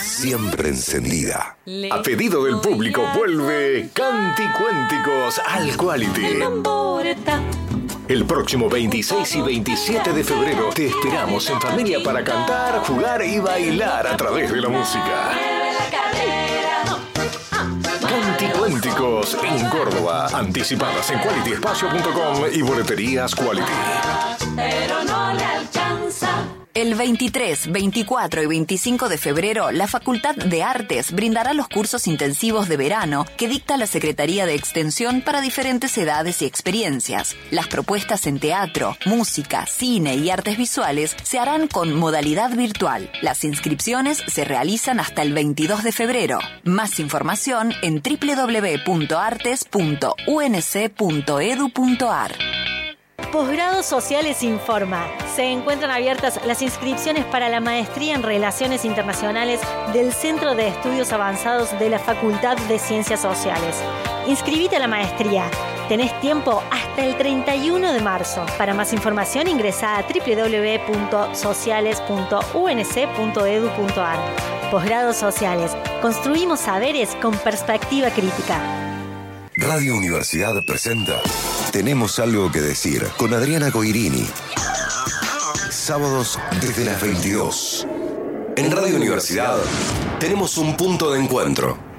Siempre encendida. A pedido del público vuelve Canticuénticos al Quality. El próximo 26 y 27 de febrero te esperamos en familia para cantar, jugar y bailar a través de la música. En Córdoba. Anticipadas en qualityespacio.com y boleterías Quality. Pero no le alcanza. El 23, 24 y 25 de febrero, la Facultad de Artes brindará los cursos intensivos de verano que dicta la Secretaría de Extensión para diferentes edades y experiencias. Las propuestas en teatro, música, cine y artes visuales se harán con modalidad virtual. Las inscripciones se realizan hasta el 22 de febrero. Más información en www.artes.unc.edu.ar. Posgrados Sociales informa. Se encuentran abiertas las inscripciones para la maestría en Relaciones Internacionales del Centro de Estudios Avanzados de la Facultad de Ciencias Sociales. Inscribite a la maestría. Tenés tiempo hasta el 31 de marzo. Para más información ingresa a www.sociales.unc.edu.ar. Posgrados Sociales. Construimos saberes con perspectiva crítica. Radio Universidad presenta Tenemos algo que decir con Adriana Coirini. Sábados desde las 22. En Radio Universidad tenemos un punto de encuentro.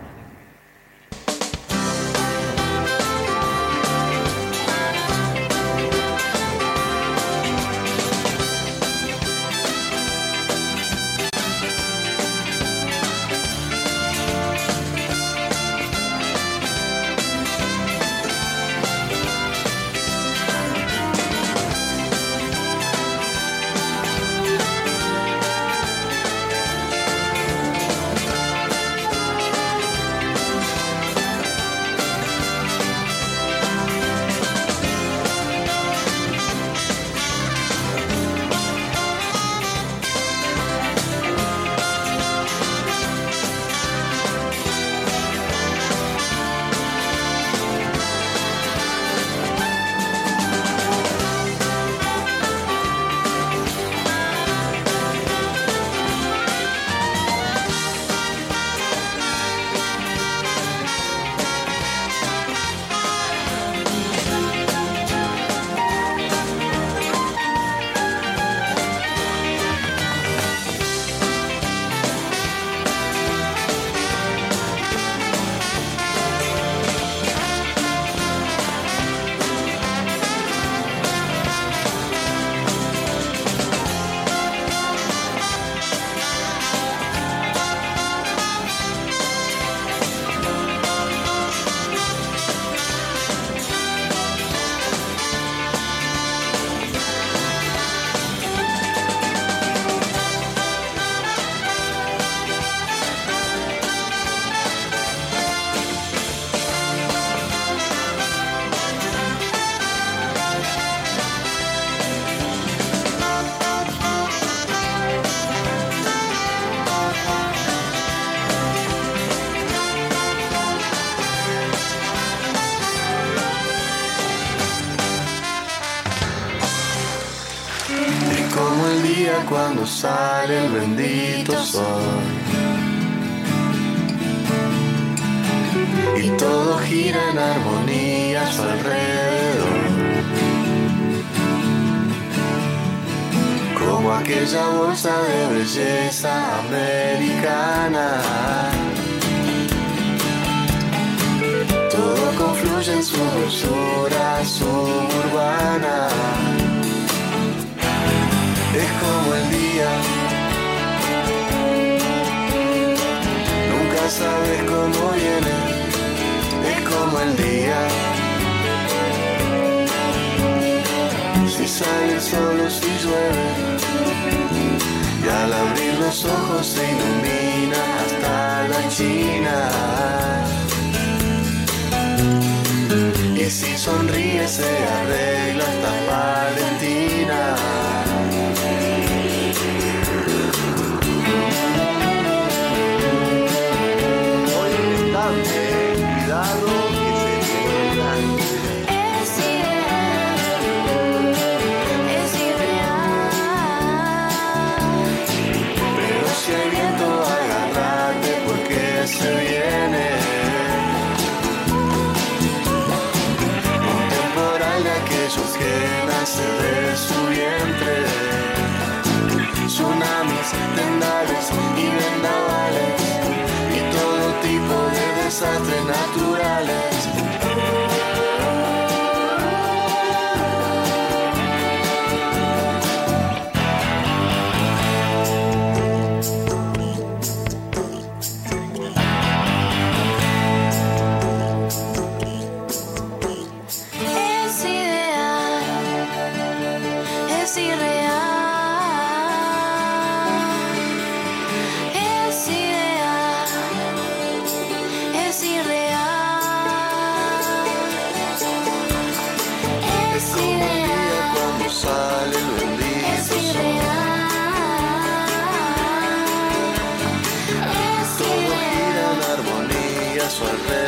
resolver.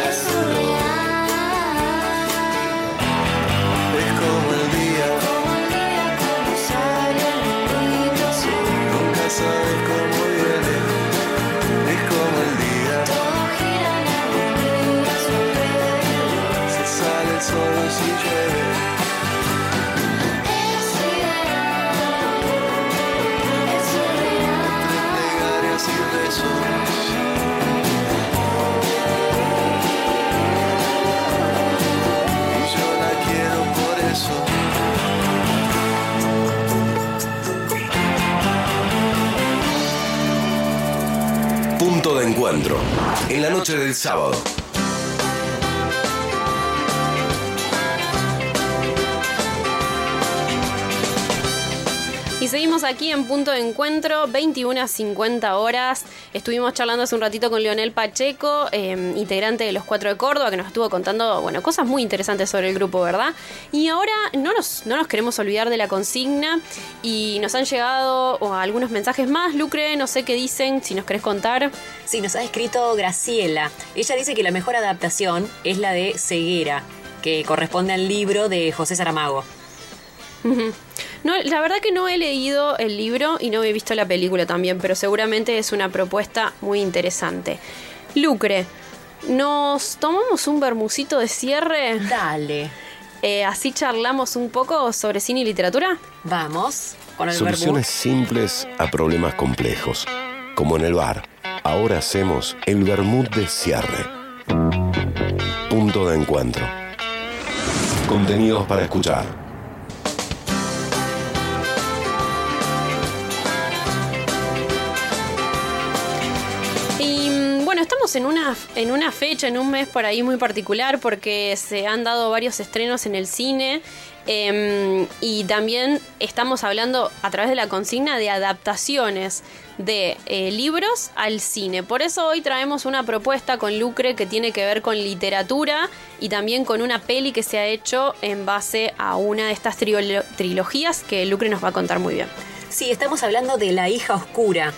En la noche del sábado. Y seguimos aquí en punto de encuentro, 21 a 50 horas. Estuvimos charlando hace un ratito con Leonel Pacheco, eh, integrante de los Cuatro de Córdoba, que nos estuvo contando bueno, cosas muy interesantes sobre el grupo, ¿verdad? Y ahora no nos, no nos queremos olvidar de la consigna y nos han llegado algunos mensajes más. Lucre, no sé qué dicen, si nos querés contar. Sí, nos ha escrito Graciela. Ella dice que la mejor adaptación es la de Ceguera, que corresponde al libro de José Saramago. No, la verdad que no he leído el libro y no he visto la película también, pero seguramente es una propuesta muy interesante. Lucre, ¿nos tomamos un bermucito de cierre? Dale. Eh, así charlamos un poco sobre cine y literatura. Vamos, con el Soluciones simples a problemas complejos. Como en el bar. Ahora hacemos el vermut de cierre. Punto de encuentro. Contenidos para escuchar. En una, en una fecha, en un mes por ahí muy particular, porque se han dado varios estrenos en el cine. em, y también estamos hablando a través de la consigna de adaptaciones de eh, libros al cine. Por eso hoy traemos una propuesta con Lucre que tiene que ver con literatura y también con una peli que se ha hecho en base a una de estas trilogías que Lucre nos va a contar muy bien. Sí, estamos hablando de La hija oscura,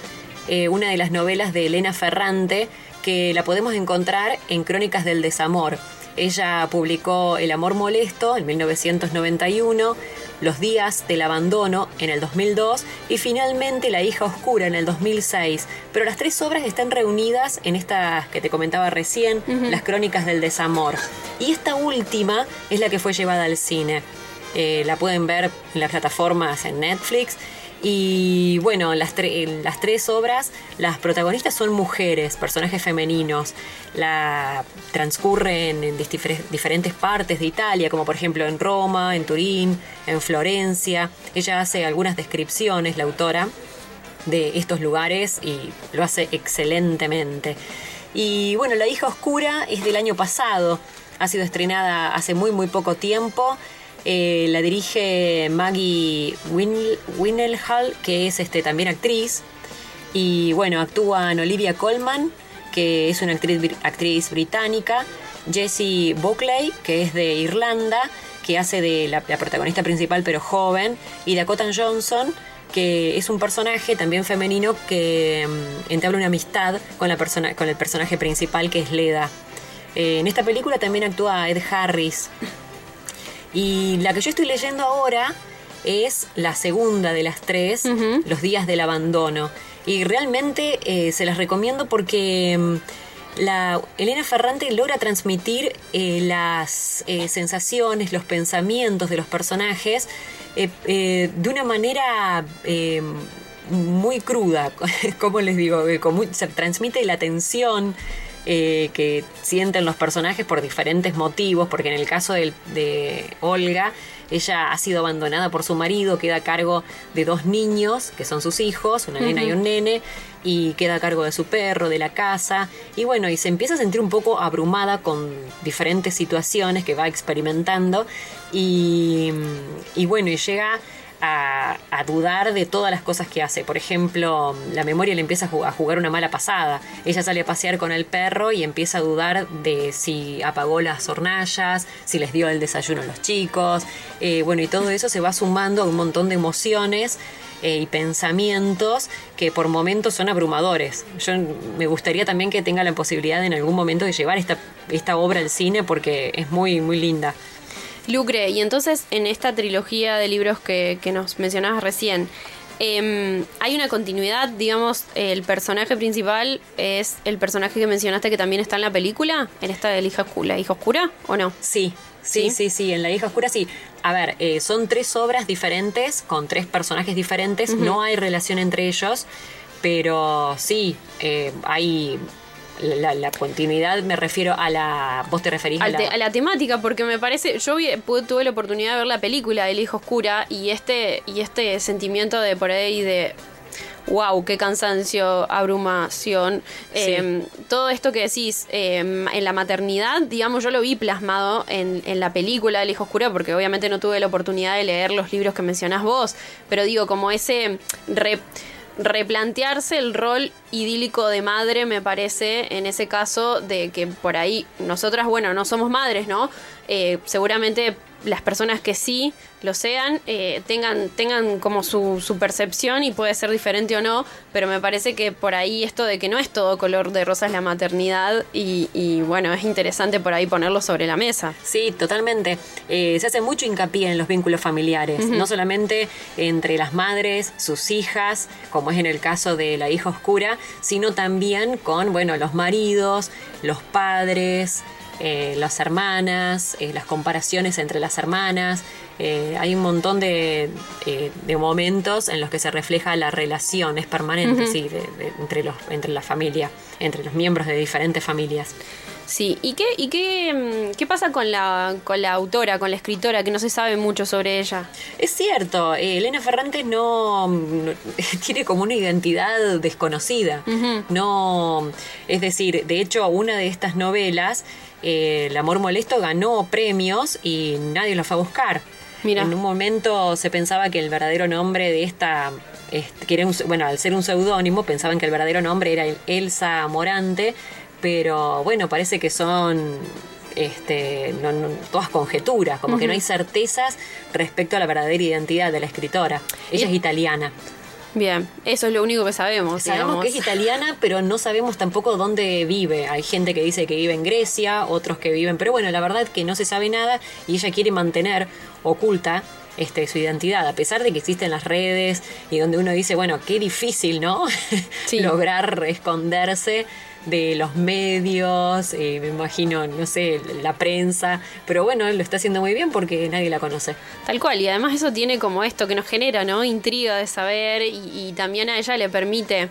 eh, una de las novelas de Elena Ferrante, que la podemos encontrar en Crónicas del Desamor. Ella publicó El amor molesto en 1991, Los días del abandono en el 2002 y finalmente La hija oscura en el 2006. Pero las tres obras están reunidas en estas que te comentaba recién, las crónicas del desamor. Y esta última es la que fue llevada al cine. Eh, la pueden ver en las plataformas en Netflix. Y bueno, las, en las tres obras, las protagonistas son mujeres, personajes femeninos. La transcurren en dif- diferentes partes de Italia, como por ejemplo en Roma, en Turín, en Florencia. Ella hace algunas descripciones, la autora, de estos lugares y lo hace excelentemente. Y bueno, La hija oscura es del año pasado, ha sido estrenada hace muy muy poco tiempo. Eh, la dirige Maggie Win que es este, también actriz. Y bueno, actúan Olivia Colman, que es una actriz, actriz británica, Jessie Buckley, que es de Irlanda, que hace de la, la protagonista principal pero joven, y Dakota Johnson, que es un personaje también femenino que mm, entabla una amistad con, la persona, con el personaje principal que es Leda. Eh, en esta película también actúa Ed Harris. Y la que yo estoy leyendo ahora es la segunda de las tres, Los días del abandono. Y realmente eh, se las recomiendo porque mm, la Elena Ferrante logra transmitir eh, las eh, sensaciones, los pensamientos de los personajes de una manera muy cruda, <laughs> como les digo, se transmite la tensión eh, que sienten los personajes por diferentes motivos, porque en el caso del- de Olga, ella ha sido abandonada por su marido, queda a cargo de dos niños, que son sus hijos, una nena y un nene, y queda a cargo de su perro, de la casa, y bueno, y se empieza a sentir un poco abrumada con diferentes situaciones que va experimentando, y, y bueno, y llega a, dudar de todas las cosas que hace. Por ejemplo, la memoria le empieza a jugar una mala pasada. Ella sale a pasear con el perro y empieza a dudar de si apagó las hornallas, si les dio el desayuno a los chicos. Eh, bueno, y todo eso se va sumando a un montón de emociones eh, y pensamientos que por momentos son abrumadores. Yo me gustaría también que tenga la posibilidad en algún momento de llevar esta, esta obra al cine porque es muy, muy linda. Lucre, y entonces en esta trilogía de libros que, que nos mencionabas recién, em, hay una continuidad, digamos, el personaje principal es el personaje que mencionaste que también está en la película, en esta de la hija, Oscu- la hija oscura, ¿o no? Sí, sí, sí, sí, en La hija oscura sí. A ver, eh, son tres obras diferentes, con tres personajes diferentes, no hay relación entre ellos, pero sí, eh, hay la, la continuidad, me refiero a la... ¿Vos te referís a Al la...? te- a la temática, porque me parece, yo vi- pude- tuve la oportunidad de ver la película de La hija oscura y este, y este sentimiento de por ahí de wow, qué cansancio, abrumación, eh, todo esto que decís eh, en la maternidad, digamos, yo lo vi plasmado en, en la película de La hija oscura, porque obviamente no tuve la oportunidad de leer los libros que mencionás vos, pero digo, como ese re- replantearse el rol idílico de madre me parece en ese caso de que por ahí nosotras bueno no somos madres no Eh, seguramente las personas que sí lo sean eh, tengan tengan como su, su percepción y puede ser diferente o no pero me parece que por ahí esto de que no es todo color de rosas la maternidad y, y, bueno es interesante por ahí ponerlo sobre la mesa Sí, totalmente. Eh, se hace mucho hincapié en los vínculos familiares, no solamente entre las madres, sus hijas, como es en el caso de la hija oscura, sino también con, bueno, los maridos, los padres, eh, las hermanas, eh, las comparaciones entre las hermanas. Eh, hay un montón de, eh, de momentos en los que se refleja la relación, es permanente, sí, de- de- entre, los, entre la familia, entre los miembros de diferentes familias. Sí, ¿y qué, y qué, mm, qué pasa con la, con la autora, con la escritora, que no se sabe mucho sobre ella? Es cierto, eh, Elena Ferrante no, no- <laughs> tiene como una identidad desconocida. No, es decir, de hecho, una de estas novelas, eh, El amor molesto, ganó premios y nadie lo fue a buscar. En un momento se pensaba que el verdadero nombre de esta, este, que era un- bueno, al ser un seudónimo, pensaban que el verdadero nombre era el- Elsa Morante, pero bueno, parece que son este, no- no- todas conjeturas, como que no hay certezas respecto a la verdadera identidad de la escritora. Ella es italiana. Bien, eso es lo único que sabemos. Sabemos digamos. que es italiana, pero no sabemos tampoco dónde vive. Hay gente que dice que vive en Grecia, otros que viven, pero bueno, la verdad es que no se sabe nada y ella quiere mantener oculta este, su identidad, a pesar de que existen las redes y donde uno dice, bueno, qué difícil, ¿no? <laughs> Lograr esconderse de los medios, eh, me imagino, no sé, la prensa, pero bueno, lo está haciendo muy bien porque nadie la conoce. Tal cual, y además eso tiene como esto que nos genera, ¿no? Intriga de saber y, y también a ella le permite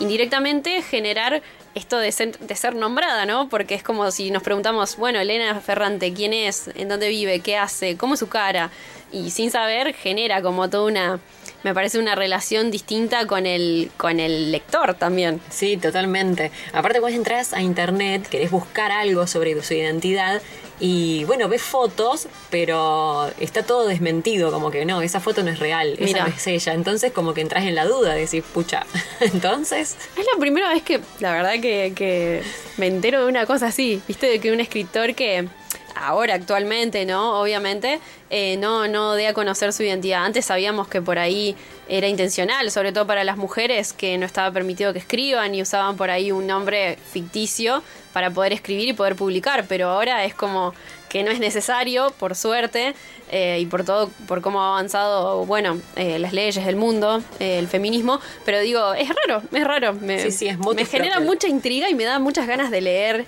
indirectamente generar esto de ser, de ser nombrada, ¿no? Porque es como si nos preguntamos, bueno, Elena Ferrante, ¿quién es? ¿En dónde vive? ¿Qué hace? ¿Cómo es su cara? Y sin saber genera como toda una, me parece una relación distinta con el, con el lector también. Sí, totalmente. Aparte, cuando entras a internet, querés buscar algo sobre su identidad y bueno, ves fotos, pero está todo desmentido, como que no, esa foto no es real, esa Mira. no es ella. Entonces, como que entras en la duda, decís, pucha, <laughs> entonces. Es la primera vez que, la verdad, que, que me entero de una cosa así, viste, de que un escritor que ahora actualmente, ¿no? Obviamente, eh, no, no dé a conocer su identidad. Antes sabíamos que por ahí era intencional, sobre todo para las mujeres, que no estaba permitido que escriban y usaban por ahí un nombre ficticio para poder escribir y poder publicar, pero ahora es como que no es necesario, por suerte, eh, y por todo, por cómo ha avanzado, bueno, eh, las leyes del mundo, eh, el feminismo, pero digo, es raro, es raro. Me, Sí, sí, es me motus genera mucha intriga y me da muchas ganas de leer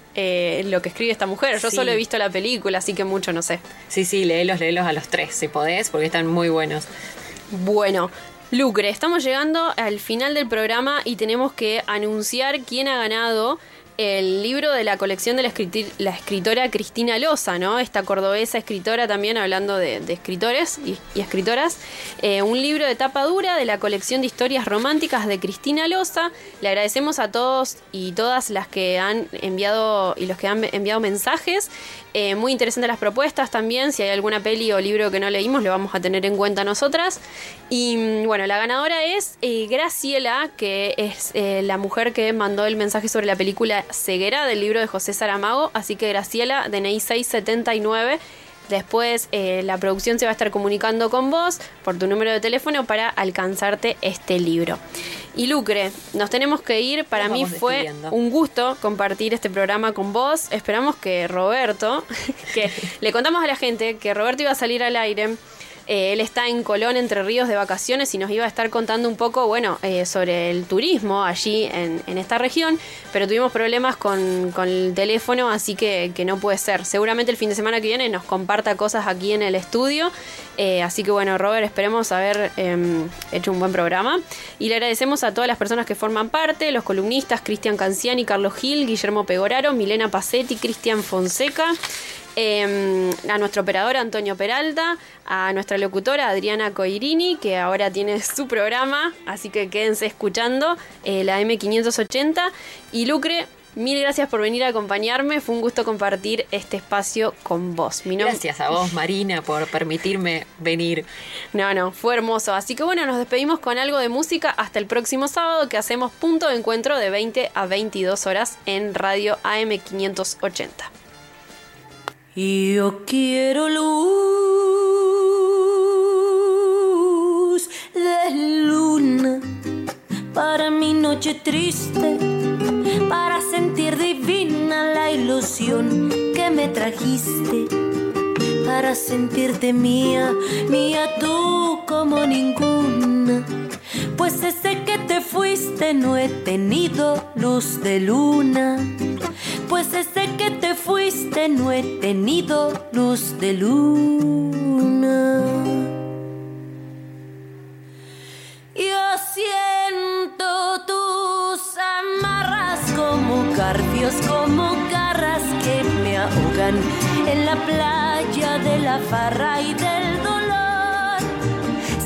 lo que escribe esta mujer. Yo Sí. solo he visto la película, así que mucho no sé. Sí, sí, léelos, léelos a los tres, si podés, porque están muy buenos. Bueno, Lucre, estamos llegando al final del programa y tenemos que anunciar quién ha ganado el libro de la colección de la, escritora Cristina Loza, ¿no? Esta cordobesa escritora también, hablando de, escritores y, y escritoras. Eh, un libro de tapa dura de la colección de historias románticas de Cristina Loza. Le agradecemos a todos y todas las que han enviado y los que han enviado mensajes. Eh, muy interesantes las propuestas también. Si hay alguna peli o libro que no leímos, lo vamos a tener en cuenta nosotras. Y mm, bueno, la ganadora es eh, Graciela, que es eh, la mujer que mandó el mensaje sobre la película Ceguera del libro de José Saramago. Así que Graciela, DNI 679. Después eh, la producción se va a estar comunicando con vos por tu número de teléfono para alcanzarte este libro. Y Lucre, nos tenemos que ir. Para mí fue un gusto compartir este programa con vos. Esperamos que Roberto, <laughs> que le contamos a la gente que Roberto iba a salir al aire. Eh, él está en Colón, Entre Ríos, de vacaciones y nos iba a estar contando un poco, bueno, eh, sobre el turismo allí en, esta región, pero tuvimos problemas con, el teléfono, así que, que no puede ser. Seguramente el fin de semana que viene nos comparta cosas aquí en el estudio, eh, así que bueno, Robert, esperemos haber em, hecho un buen programa y le agradecemos a todas las personas que forman parte, los columnistas Cristian Canciani, Carlos Gil, Guillermo Pegoraro, Milena Pacetti, Cristian Fonseca. Eh, a nuestro operador Antonio Peralta, a nuestra locutora Adriana Coirini, que ahora tiene su programa, así que quédense escuchando eh, la M580. Y Lucre, mil gracias por venir a acompañarme, fue un gusto compartir este espacio con vos. Mi Gracias a vos, Marina, por permitirme venir. No, no, fue hermoso. Así que bueno, nos despedimos con algo de música hasta el próximo sábado que hacemos punto de encuentro de 20 a 22 horas en Radio AM580. Yo quiero luz de luna para mi noche triste, para sentir divina la ilusión que me trajiste, para sentirte mía, mía tú como ninguna. Pues desde que te fuiste no he tenido luz de luna. Pues desde que te fuiste no he tenido luz de luna. Yo siento tus amarras como garfios, como garras que me ahogan en la playa de la farra y del dolor.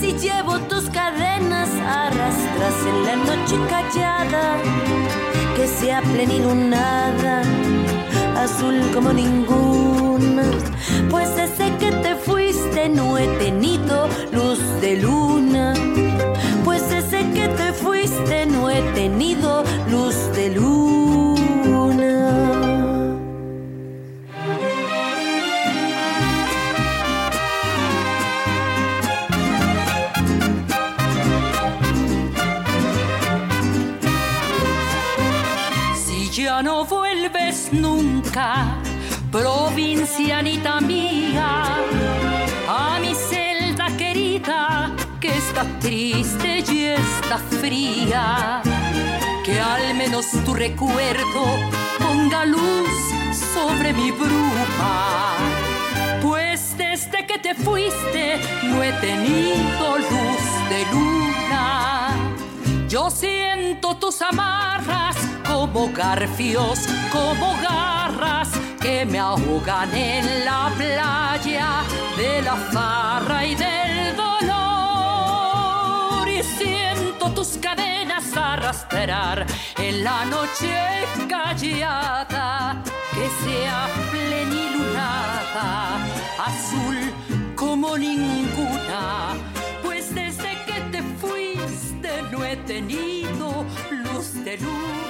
Si llevo tus cadenas arrastras en la noche callada, que sea plenilunada, azul como ninguna. Pues desde que te fuiste no he tenido luz de luna. Pues desde que te fuiste no he tenido luz de luna. Si ya no vuelves nunca, provincianita mía, triste y está fría. Que al menos tu recuerdo ponga luz sobre mi bruma. Pues desde que te fuiste no he tenido luz de luna. Yo siento tus amarras como garfios, como garras que me ahogan en la playa de la farra y del siento tus cadenas arrastrar en la noche callada que sea plenilunada, azul como ninguna. Pues desde que te fuiste no he tenido luz de luna.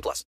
18 plus.